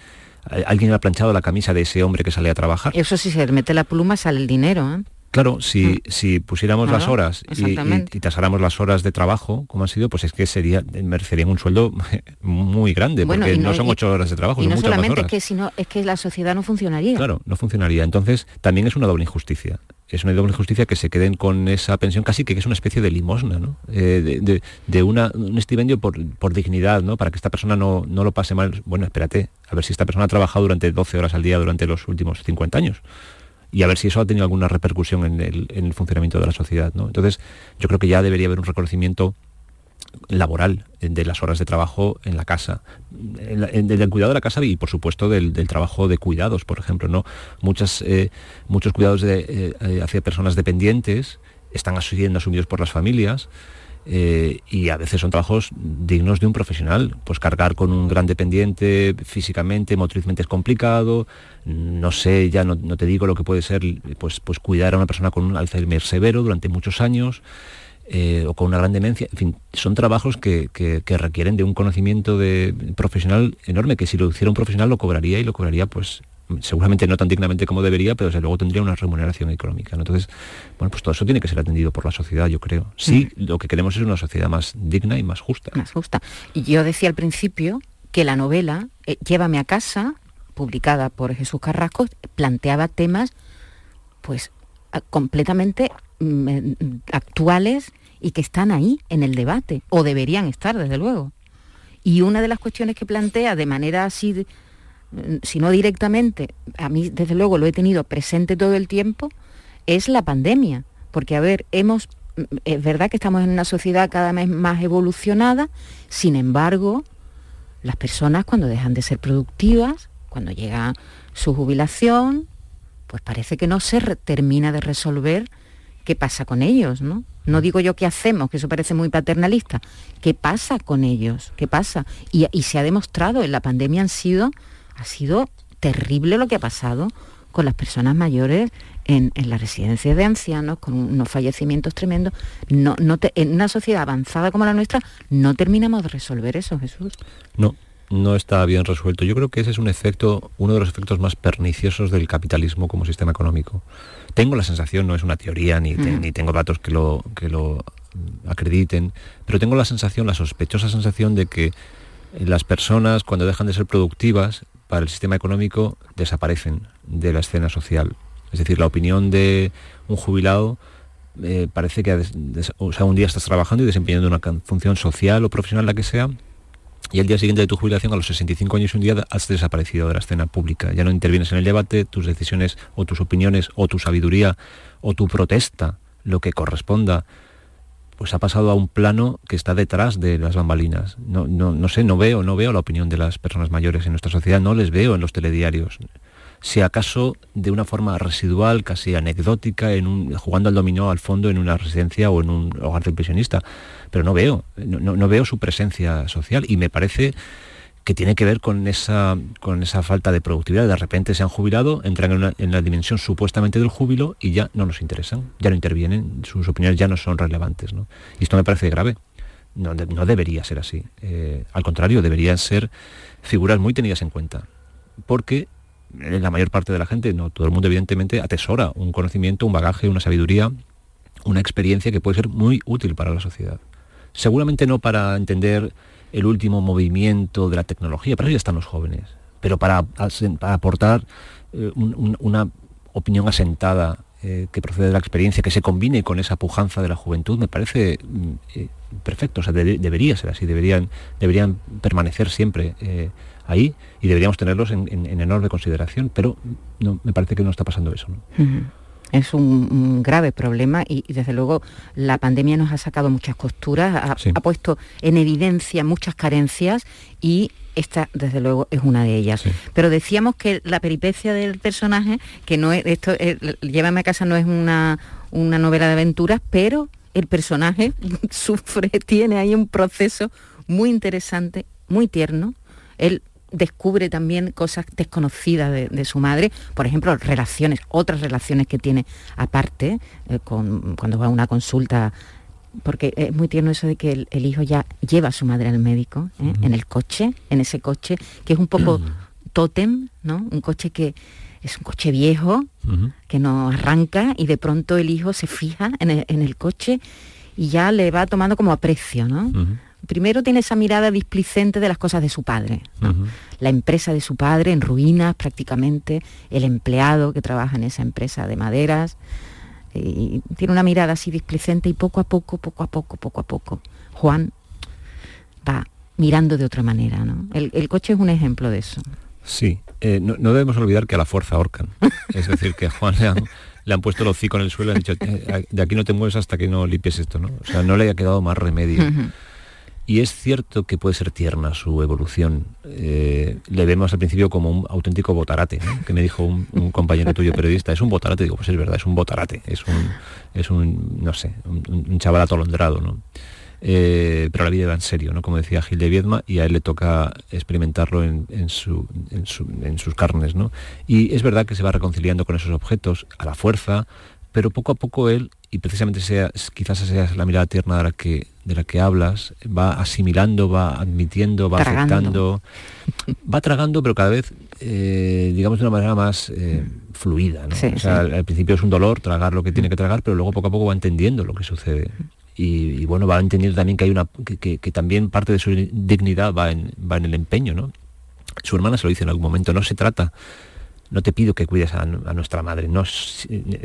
alguien ha planchado la camisa de ese hombre que sale a trabajar. Eso sí, se le mete la pluma sale el dinero. ¿eh? Claro, si, mm. si pusiéramos las horas y, tasáramos las horas de trabajo, como han sido, pues es que sería merecerían un sueldo muy grande, porque no, son ocho horas de trabajo, y no solamente es que sino es que la sociedad no funcionaría. Claro, no funcionaría. Entonces, también es una doble injusticia. Es una doble injusticia que se queden con esa pensión casi que es una especie de limosna, ¿no? Eh, de, una, un estipendio por, por, dignidad, ¿no? Para que esta persona no, no lo pase mal. Bueno, espérate, a ver si esta persona ha trabajado durante 12 horas al día durante los últimos 50 años y a ver si eso ha tenido alguna repercusión en el, funcionamiento de la sociedad. ¿no? Entonces, yo creo que ya debería haber un reconocimiento laboral de las horas de trabajo en la casa, del cuidado de la casa y por supuesto del, trabajo de cuidados, por ejemplo, ¿no? Muchas, eh, muchos cuidados de, eh, eh, hacia personas dependientes están siendo asumidos por las familias eh, y a veces son trabajos dignos de un profesional. Pues cargar con un gran dependiente físicamente, motrizmente es complicado, no sé, ya no, te digo lo que puede ser, pues, pues cuidar a una persona con un Alzheimer severo durante muchos años. Eh, o con una gran demencia, en fin, son trabajos que, requieren de un conocimiento de profesional enorme, que si lo hiciera un profesional lo cobraría y lo cobraría pues seguramente no tan dignamente como debería, pero desde luego tendría una remuneración económica. Entonces, bueno, pues todo eso tiene que ser atendido por la sociedad, yo creo. Sí, mm. lo que queremos es una sociedad más digna y más justa. Más justa. Y yo decía al principio que la novela eh, Llévame a casa, publicada por Jesús Carrasco, planteaba temas pues completamente mm, actuales y que están ahí en el debate, o deberían estar, desde luego. Y una de las cuestiones que plantea de manera así si no directamente, a mí desde luego lo he tenido presente todo el tiempo, es la pandemia. Porque, a ver, hemos, mm, es verdad que estamos en una sociedad cada vez más evolucionada, sin embargo, las personas cuando dejan de ser productivas, cuando llega su jubilación, pues parece que no se termina de resolver qué pasa con ellos, ¿no? No digo yo qué hacemos, que eso parece muy paternalista. ¿Qué pasa con ellos? ¿Qué pasa? Y se ha demostrado, en la pandemia han sido ha sido terrible lo que ha pasado con las personas mayores en, en las residencias de ancianos, con unos fallecimientos tremendos. No, no en una sociedad avanzada como la nuestra, no terminamos de resolver eso, Jesús. No, no está bien resuelto. Yo creo que ese es un efecto, uno de los efectos más perniciosos del capitalismo como sistema económico. Tengo la sensación, no es una teoría, ni, ni tengo datos que lo, que lo acrediten, pero tengo la sensación, la sospechosa sensación de que las personas cuando dejan de ser productivas para el sistema económico desaparecen de la escena social. Es decir, la opinión de un jubilado eh, parece que o un día estás trabajando y desempeñando una función social o profesional, la que sea, y al día siguiente de tu jubilación, a los 65 años un día, has desaparecido de la escena pública. Ya no intervienes en el debate, tus decisiones o tus opiniones o tu sabiduría o tu protesta, lo que corresponda, pues ha pasado a un plano que está detrás de las bambalinas. No, no, sé, no veo, no veo la opinión de las personas mayores en nuestra sociedad, no les veo en los telediarios. Si acaso de una forma residual, casi anecdótica, en jugando al dominó al fondo en una residencia o en un hogar del pensionista, pero no veo, no veo su presencia social y me parece que tiene que ver con esa, con esa falta de productividad. De repente se han jubilado, entran en, la dimensión supuestamente del júbilo y ya no nos interesan, ya no intervienen, sus opiniones ya no son relevantes. Y esto me parece grave. No, debería ser así. Eh, al contrario, deberían ser figuras muy tenidas en cuenta. Porque la mayor parte de la gente, no todo el mundo evidentemente, atesora un conocimiento, un bagaje, una sabiduría, una experiencia que puede ser muy útil para la sociedad. Seguramente no para entender el último movimiento de la tecnología, para eso ya están los jóvenes. pero para, aportar eh, una opinión asentada eh, que procede de la experiencia, que se combine con esa pujanza de la juventud, me parece mm, eh, perfecto. O sea, debería ser así, deberían, deberían permanecer siempre ahí y deberíamos tenerlos en, enorme consideración, pero no, me parece que no está pasando eso. Es un, grave problema y, desde luego la pandemia nos ha sacado muchas costuras, ha, puesto en evidencia muchas carencias y esta desde luego es una de ellas. Pero decíamos que la peripecia del personaje, que no es, esto, Llévame a casa no es una, una novela de aventuras, pero el personaje sufre, tiene ahí un proceso muy interesante, muy tierno. Él descubre también cosas desconocidas de, su madre, por ejemplo, relaciones, otras relaciones que tiene aparte, eh, con, cuando va a una consulta porque es muy tierno eso de que el, hijo ya lleva a su madre al médico, ¿eh? en el coche, en ese coche, que es un poco tótem, ¿no? Un coche que es un coche viejo, que no arranca y de pronto el hijo se fija en el, coche y ya le va tomando como aprecio, ¿no? Primero tiene esa mirada displicente de las cosas de su padre, la empresa de su padre en ruinas prácticamente, el empleado que trabaja en esa empresa de maderas, y tiene una mirada así displicente y poco a poco, poco a poco, poco a poco, Juan va mirando de otra manera. ¿no? El, coche es un ejemplo de eso. Sí, eh, no, debemos olvidar que a la fuerza ahorcan. Es decir, que a Juan le han, puesto el hocico en el suelo y han dicho, eh, de aquí no te mueves hasta que no limpies esto. ¿no? O sea, no le haya quedado más remedio. Y es cierto que puede ser tierna su evolución. Eh, le vemos al principio como un auténtico botarate, que me dijo un, compañero tuyo periodista, es un botarate, digo, pues es verdad, es un botarate, es un, es un no sé, un, chaval atolondrado, ¿no? Eh, pero la vida va en serio, ¿no? Como decía Gil de Viedma, y a él le toca experimentarlo en, su, en, sus carnes, ¿no? Y es verdad que se va reconciliando con esos objetos a la fuerza, pero poco a poco él, y precisamente sea, quizás sea la mirada tierna de la que, de la que hablas, va asimilando, va admitiendo, va aceptando, va tragando, pero cada vez, eh, digamos, de una manera más eh, fluida. al, principio es un dolor tragar lo que tiene que tragar, pero luego poco a poco va entendiendo lo que sucede. Y, bueno, va entendiendo también que hay una que, también parte de su dignidad va en, va en el empeño, ¿no? Su hermana se lo dice en algún momento, no se trata no te pido que cuides a, nuestra madre, no,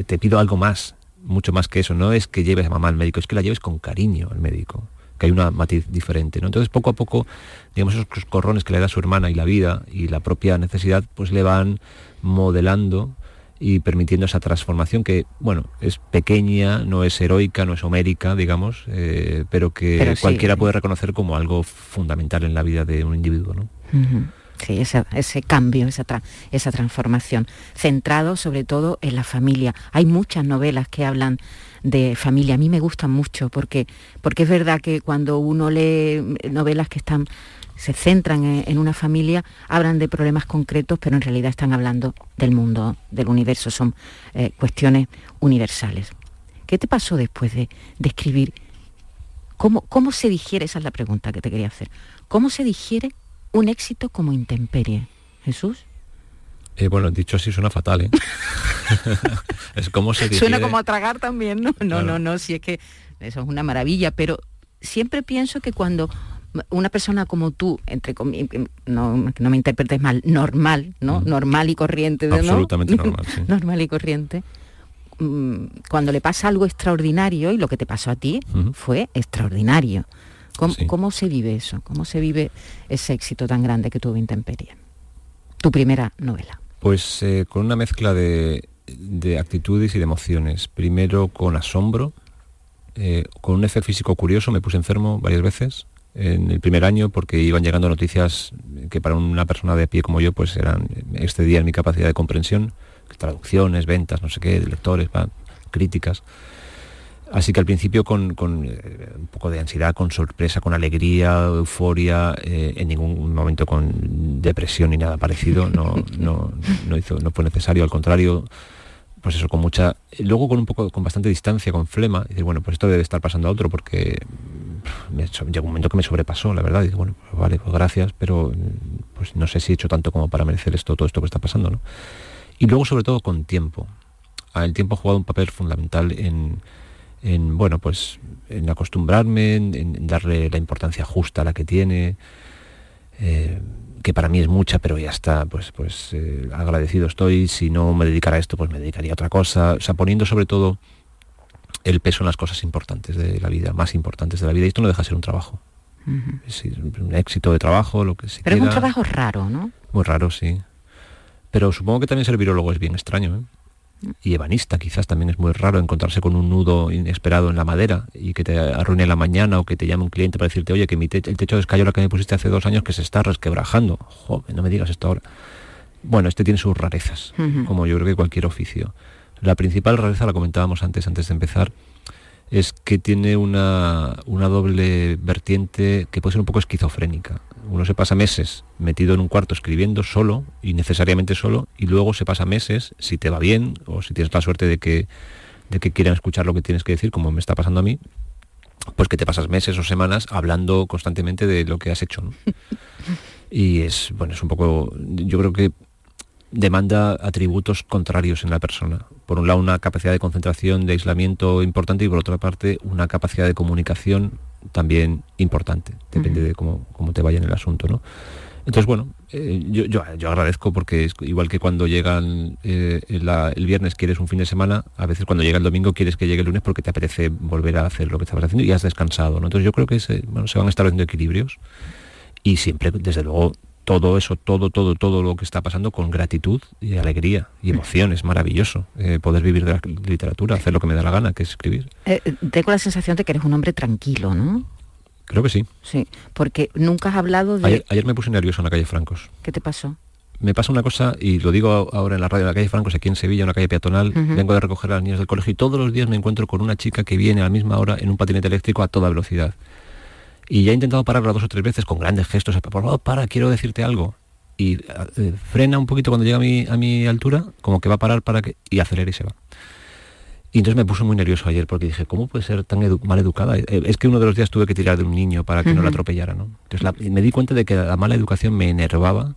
te pido algo más, mucho más que eso, no es que lleves a mamá al médico, es que la lleves con cariño al médico, que hay una matiz diferente. ¿no? Entonces poco a poco, digamos, esos corrones que le da su hermana y la vida y la propia necesidad, pues le van modelando y permitiendo esa transformación que, bueno, es pequeña, no es heroica, no es homérica, digamos, eh, pero que cualquiera puede reconocer como algo fundamental en la vida de un individuo. ¿no? Sí, ese, cambio, esa, esa transformación, centrado sobre todo en la familia. Hay muchas novelas que hablan de familia. A mí me gustan mucho porque, porque es verdad que cuando uno lee novelas que están se centran en, una familia, hablan de problemas concretos, pero en realidad están hablando del mundo, del universo, son eh, cuestiones universales. ¿Qué te pasó después de, de escribir? ¿Cómo, ¿Cómo se digiere? Esa es la pregunta que te quería hacer. ¿Cómo se digiere un éxito como intemperie. Jesús. Eh, bueno, dicho así suena fatal, ¿eh? es como se Suena como a tragar también, ¿no? No, no, no, si es que eso es una maravilla, pero siempre pienso que cuando una persona como tú, entre no, no me interpretes mal, normal, ¿no? Normal y corriente, ¿no? Absolutamente normal, normal y corriente. Mm, cuando le pasa algo extraordinario, y lo que te pasó a ti fue extraordinario, ¿Cómo, se vive eso? ¿Cómo se vive ese éxito tan grande que tuvo Intemperie? Tu primera novela. Pues eh, con una mezcla de, actitudes y de emociones. Primero con asombro, eh, con un efecto físico curioso, me puse enfermo varias veces en el primer año porque iban llegando noticias que para una persona de pie como yo pues eran excedían mi capacidad de comprensión, traducciones, ventas, no sé qué, de lectores, críticas. Así que al principio con, eh, un poco de ansiedad, con sorpresa, con alegría, euforia, eh, en ningún momento con depresión ni nada parecido, no, no, hizo, no fue necesario, al contrario, pues eso, con mucha. Luego con un poco, con bastante distancia, con flema, y decir, bueno, pues esto debe estar pasando a otro, porque me, llegó un momento que me sobrepasó, la verdad, y bueno, pues vale, pues gracias, pero pues no sé si he hecho tanto como para merecer esto, todo esto que está pasando, ¿no? Y luego sobre todo con tiempo. Ah, el tiempo ha jugado un papel fundamental en en bueno pues en acostumbrarme, en, darle la importancia justa a la que tiene. Eh, que para mí es mucha, pero ya está, pues, pues eh, agradecido estoy. Si no me dedicara a esto, pues me dedicaría a otra cosa. O sea, poniendo sobre todo el peso en las cosas importantes de la vida, más importantes de la vida. Y esto no deja de ser un trabajo. es un éxito de trabajo, lo que se Pero es un trabajo raro, ¿no? Muy raro, sí. Pero supongo que también ser virólogo es bien extraño, ¿eh? Y ebanista. Quizás también es muy raro encontrarse con un nudo inesperado en la madera y que te arruine la mañana o que te llame un cliente para decirte oye que mi el techo de escayola que me pusiste hace dos años que se está resquebrajando joder no me digas esto ahora. Bueno este tiene sus rarezas como yo creo que cualquier oficio. La principal rareza la comentábamos antes antes de empezar es que tiene una, una doble vertiente que puede ser un poco esquizofrénica uno se pasa meses metido en un cuarto escribiendo solo y necesariamente solo y luego se pasa meses, si te va bien o si tienes la suerte de que, de que quieran escuchar lo que tienes que decir, como me está pasando a mí, pues que te pasas meses o semanas hablando constantemente de lo que has hecho. Y es, bueno, es un poco, yo creo que demanda atributos contrarios en la persona. Por un lado, una capacidad de concentración, de aislamiento importante y por otra parte, una capacidad de comunicación también importante. Depende de cómo, cómo, te vaya en el asunto, ¿no? Entonces, bueno, eh, yo, yo, agradezco porque es igual que cuando llegan eh, el viernes quieres un fin de semana, a veces cuando llega el domingo quieres que llegue el lunes porque te apetece volver a hacer lo que estabas haciendo y has descansado. ¿no? Entonces yo creo que se, bueno, se van estableciendo equilibrios y siempre, desde luego, todo eso, todo, todo, todo lo que está pasando con gratitud y alegría y emoción. Es maravilloso eh, poder vivir de la literatura, hacer lo que me da la gana, que es escribir. Eh, tengo la sensación de que eres un hombre tranquilo, ¿no? Creo que sí. Sí, porque nunca has hablado de... Ayer, me puse nervioso en la calle Francos. ¿Qué te pasó? Me pasa una cosa, y lo digo ahora en la radio de la calle Francos, aquí en Sevilla, una calle peatonal, vengo de recoger a las niñas del colegio y todos los días me encuentro con una chica que viene a la misma hora en un patinete eléctrico a toda velocidad. Y ya he intentado pararla dos o tres veces con grandes gestos, por favor, para, quiero decirte algo y eh, frena un poquito cuando llega a mi, a mi altura, como que va a parar para que, y acelera y se va. Y entonces me puse muy nervioso ayer porque dije, ¿cómo puede ser tan mal educada? Eh, es que uno de los días tuve que tirar de un niño para que no la atropellara, ¿no? Entonces me di cuenta de que la mala educación me enervaba,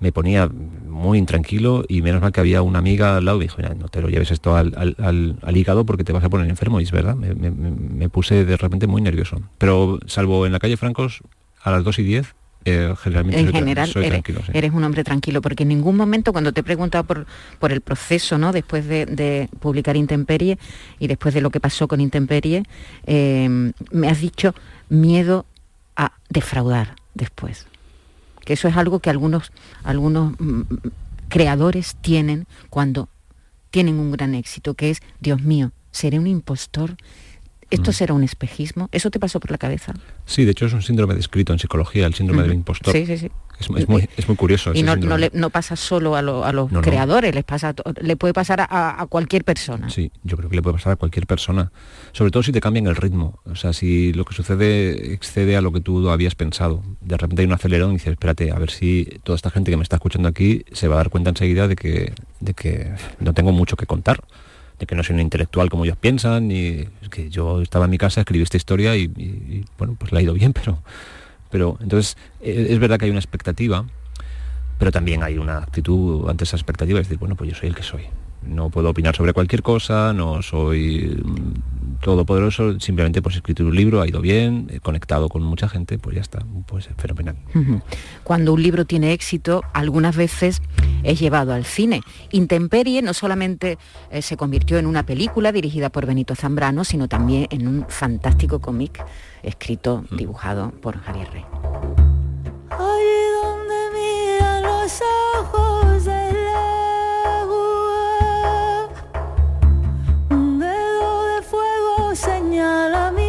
me ponía muy intranquilo y menos mal que había una amiga al lado y dijo, no te lo lleves esto al, al, al, hígado porque te vas a poner enfermo. Y es verdad, me, me, me, puse de repente muy nervioso. Pero salvo en la calle Francos, a las 2 y 10 eh, generalmente en general eres, un hombre tranquilo, porque en ningún momento cuando te he preguntado por, por el proceso, ¿no? Después de, publicar Intemperie y después de lo que pasó con Intemperie, eh, me has dicho miedo a defraudar después. Que eso es algo que algunos, algunos mm, creadores tienen cuando tienen un gran éxito, que es, Dios mío, seré un impostor, ¿Esto mm. será un espejismo? ¿Eso te pasó por la cabeza? Sí, de hecho es un síndrome descrito en psicología, el síndrome del impostor. Sí, sí, sí. Es, muy, curioso. Y no, no, pasa solo a, los creadores, Les pasa, le puede pasar a, cualquier persona. Sí, yo creo que le puede pasar a cualquier persona. Sobre todo si te cambian el ritmo. O sea, si lo que sucede excede a lo que tú habías pensado. De repente hay un acelerón y dices, espérate, a ver si toda esta gente que me está escuchando aquí se va a dar cuenta enseguida de que, de que no tengo mucho que contar de que no soy un intelectual como ellos piensan, y que yo estaba en mi casa, escribí esta historia y, bueno, pues la ha ido bien, pero, pero entonces e, es verdad que hay una expectativa, pero también hay una actitud ante esa expectativa, es decir, bueno, pues yo soy el que soy. No puedo opinar sobre cualquier cosa, no soy todopoderoso, simplemente pues he escrito un libro, ha ido bien, he conectado con mucha gente, pues ya está, pues fenomenal. Cuando un libro tiene éxito, algunas veces es llevado al cine. Intemperie no solamente eh, se convirtió en una película dirigida por Benito Zambrano, sino también en un fantástico cómic escrito, dibujado por Javier Rey. donde los soñar a mí.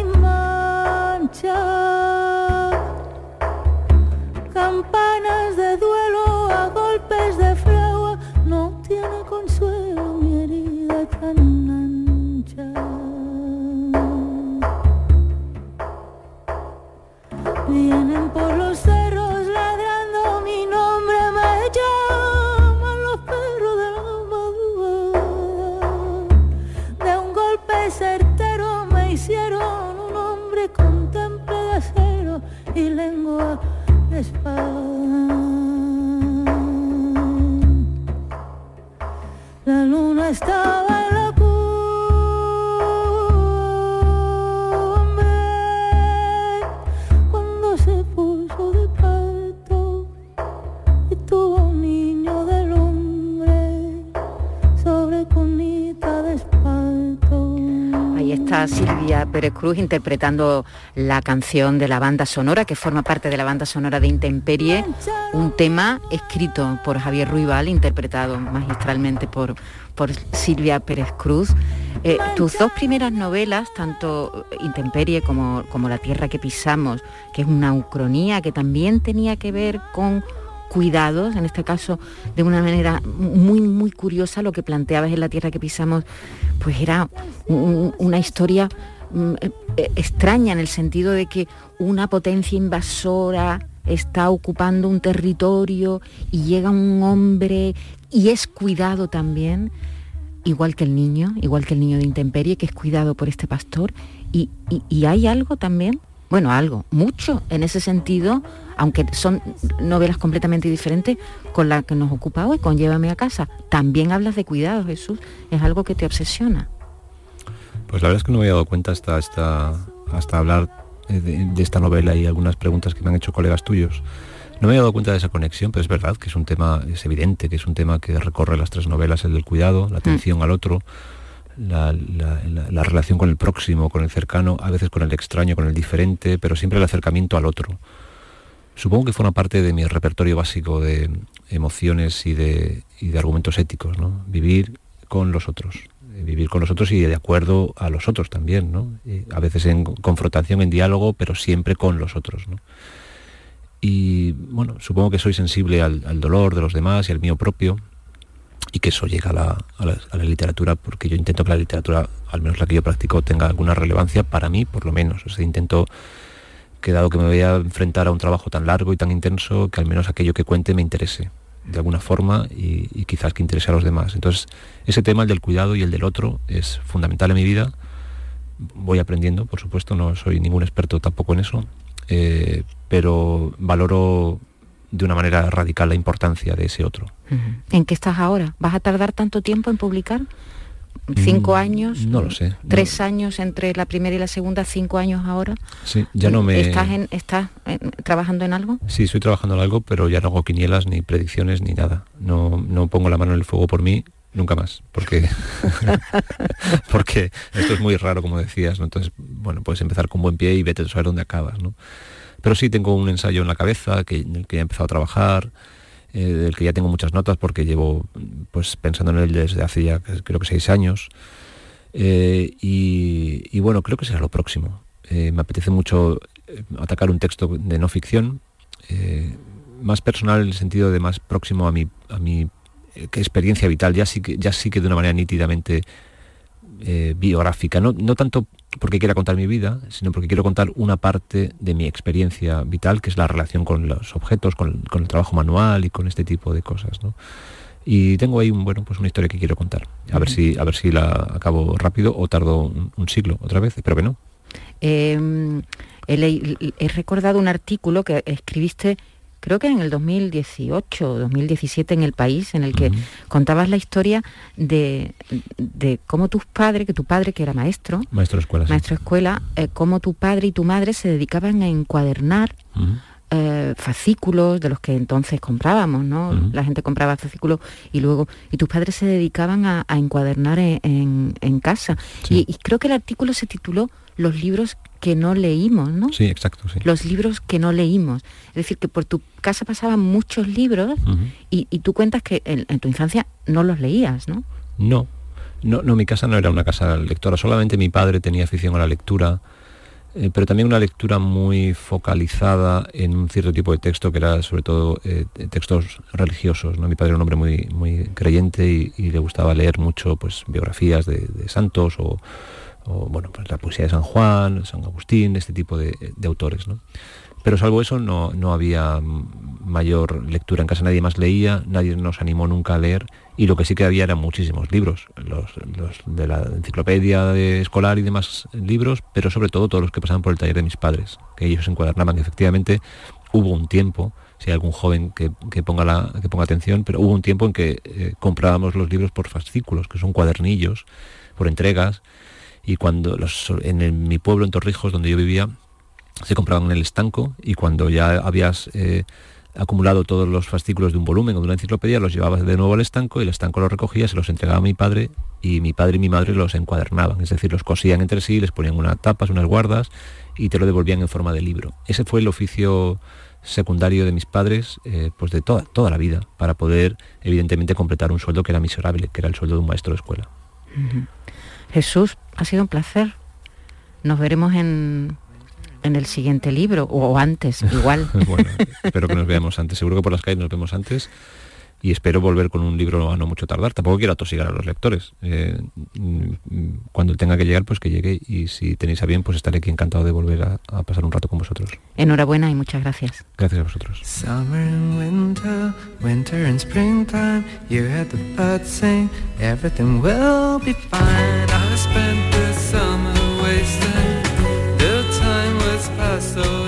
Cruz interpretando la canción de la banda sonora, que forma parte de la banda sonora de Intemperie, un tema escrito por Javier Ruibal, interpretado magistralmente por, por Silvia Pérez Cruz. Eh, tus dos primeras novelas, tanto Intemperie como, como La Tierra que Pisamos, que es una ucronía que también tenía que ver con cuidados, en este caso de una manera muy, muy curiosa, lo que planteabas en la tierra que pisamos, pues era una historia mm, eh, extraña en el sentido de que una potencia invasora está ocupando un territorio y llega un hombre y es cuidado también, igual que el niño, igual que el niño de intemperie, que es cuidado por este pastor. y, y hay algo también, bueno, algo, mucho en ese sentido aunque son novelas completamente diferentes con la que nos ocupa hoy, con Llévame a casa. También hablas de cuidado, Jesús, es algo que te obsesiona. Pues la verdad es que no me había dado cuenta hasta, hasta, hasta hablar de, esta novela y algunas preguntas que me han hecho colegas tuyos. No me había dado cuenta de esa conexión, pero es verdad que es un tema, es evidente que es un tema que recorre las tres novelas, el del cuidado, la atención mm. al otro, la, la, relación con el próximo, con el cercano, a veces con el extraño, con el diferente, pero siempre el acercamiento al otro supongo que forma parte de mi repertorio básico de emociones y de, argumentos éticos, ¿no? Vivir con los otros, vivir con los otros y de acuerdo a los otros también, ¿no? a veces en confrontación, en diálogo, pero siempre con los otros, Y bueno, supongo que soy sensible al, dolor de los demás y al mío propio, y que eso llega a la, literatura, porque yo intento que la literatura, al menos la que yo practico, tenga alguna relevancia para mí, por lo menos. O sea, intento que dado que me voy a enfrentar a un trabajo tan largo y tan intenso, que al menos aquello que cuente me interese de alguna forma y, quizás que interese a los demás. Entonces, ese tema, el del cuidado y el del otro, es fundamental en mi vida. Voy aprendiendo, por supuesto, no soy ningún experto tampoco en eso, eh, pero valoro de una manera radical la importancia de ese otro. ¿En qué estás ahora? ¿Vas a tardar tanto tiempo en publicar? Cinco mm, años no lo sé tres años entre la primera y la segunda cinco años ahora. Sí ya no me estás en, estás trabajando en algo sí estoy trabajando en algo pero ya no hago quinielas ni predicciones ni nada. No no pongo la mano en el fuego por mí nunca más porque porque esto es muy raro como decías ¿no? entonces bueno puedes empezar con buen pie y vete a saber dónde acabas no pero sí tengo un ensayo en la cabeza que en el que he empezado a trabajar eh, del que ya tengo muchas notas porque llevo pues pensando en él desde hace ya creo que seis años. Eh, y, bueno, creo que será lo próximo. Eh, me apetece mucho atacar un texto de no ficción, más personal en el sentido de más próximo a mi, a mi experiencia vital, ya sí, que, ya sí que de una manera nítidamente biográfica, no, no tanto porque quiera contar mi vida, sino porque quiero contar una parte de mi experiencia vital, que es la relación con los objetos, con, el trabajo manual y con este tipo de cosas. Y tengo ahí un, bueno, pues una historia que quiero contar. A ver si, a ver si la acabo rápido o tardo un, siglo otra vez, espero que no. Em, he recordado un artículo que escribiste creo que en el 2018 o 2017 en el país, en el que contabas la historia de, cómo tus padres, que tu padre que era maestro, maestro escuela, maestro escuela, eh, cómo tu padre y tu madre se dedicaban a encuadernar eh, fascículos de los que entonces comprábamos, ¿no? La gente compraba fascículos y luego, y tus padres se dedicaban a, encuadernar en, casa. y creo que el artículo se tituló Los libros que no leímos, ¿no? Sí, exacto, sí. Los libros que no leímos. Es decir, que por tu casa pasaban muchos libros y, tú cuentas que en, tu infancia no los leías, ¿no? No, no, no, mi casa no era una casa lectora, solamente mi padre tenía afición a la lectura, eh, pero también una lectura muy focalizada en un cierto tipo de texto que era sobre todo eh, textos religiosos. ¿no? Mi padre era un hombre muy, muy creyente y, le gustaba leer mucho pues, biografías de santos o o bueno, pues la poesía de San Juan, San Agustín, este tipo de, autores. ¿no? Pero salvo eso no, no, había mayor lectura en casa, nadie más leía, nadie nos animó nunca a leer y lo que sí que había eran muchísimos libros, los, de la enciclopedia escolar y demás libros, pero sobre todo todos los que pasaban por el taller de mis padres, que ellos encuadernaban que efectivamente hubo un tiempo, si hay algún joven que, ponga, la, que ponga atención, pero hubo un tiempo en que eh, comprábamos los libros por fascículos, que son cuadernillos, por entregas, y cuando en mi pueblo, en Torrijos, donde yo vivía, se compraban en el estanco y cuando ya habías eh, acumulado todos los fascículos de un volumen o de una enciclopedia, los llevaba de nuevo al estanco y el estanco los recogía, se los entregaba a mi padre y mi padre y mi madre los encuadernaban, es decir, los cosían entre sí, les ponían unas tapas, unas guardas y te lo devolvían en forma de libro. Ese fue el oficio secundario de mis padres eh, pues de toda, toda la vida para poder evidentemente completar un sueldo que era miserable, que era el sueldo de un maestro de escuela. Jesús, ha sido un placer. Nos veremos en, en el siguiente libro o antes, igual. bueno, espero que nos veamos antes. Seguro que por las calles nos vemos antes y espero volver con un libro a no mucho tardar. Tampoco quiero atosigar a los lectores. Eh, mm, cuando tenga que llegar, pues que llegue y si tenéis a bien, pues estaré aquí encantado de volver a, a pasar un rato con vosotros. Enhorabuena y muchas gracias. Gracias a vosotros. Summer and winter, winter and springtime, you heard the birds sing, everything will be fine. I spent the summer wasting, the time was past so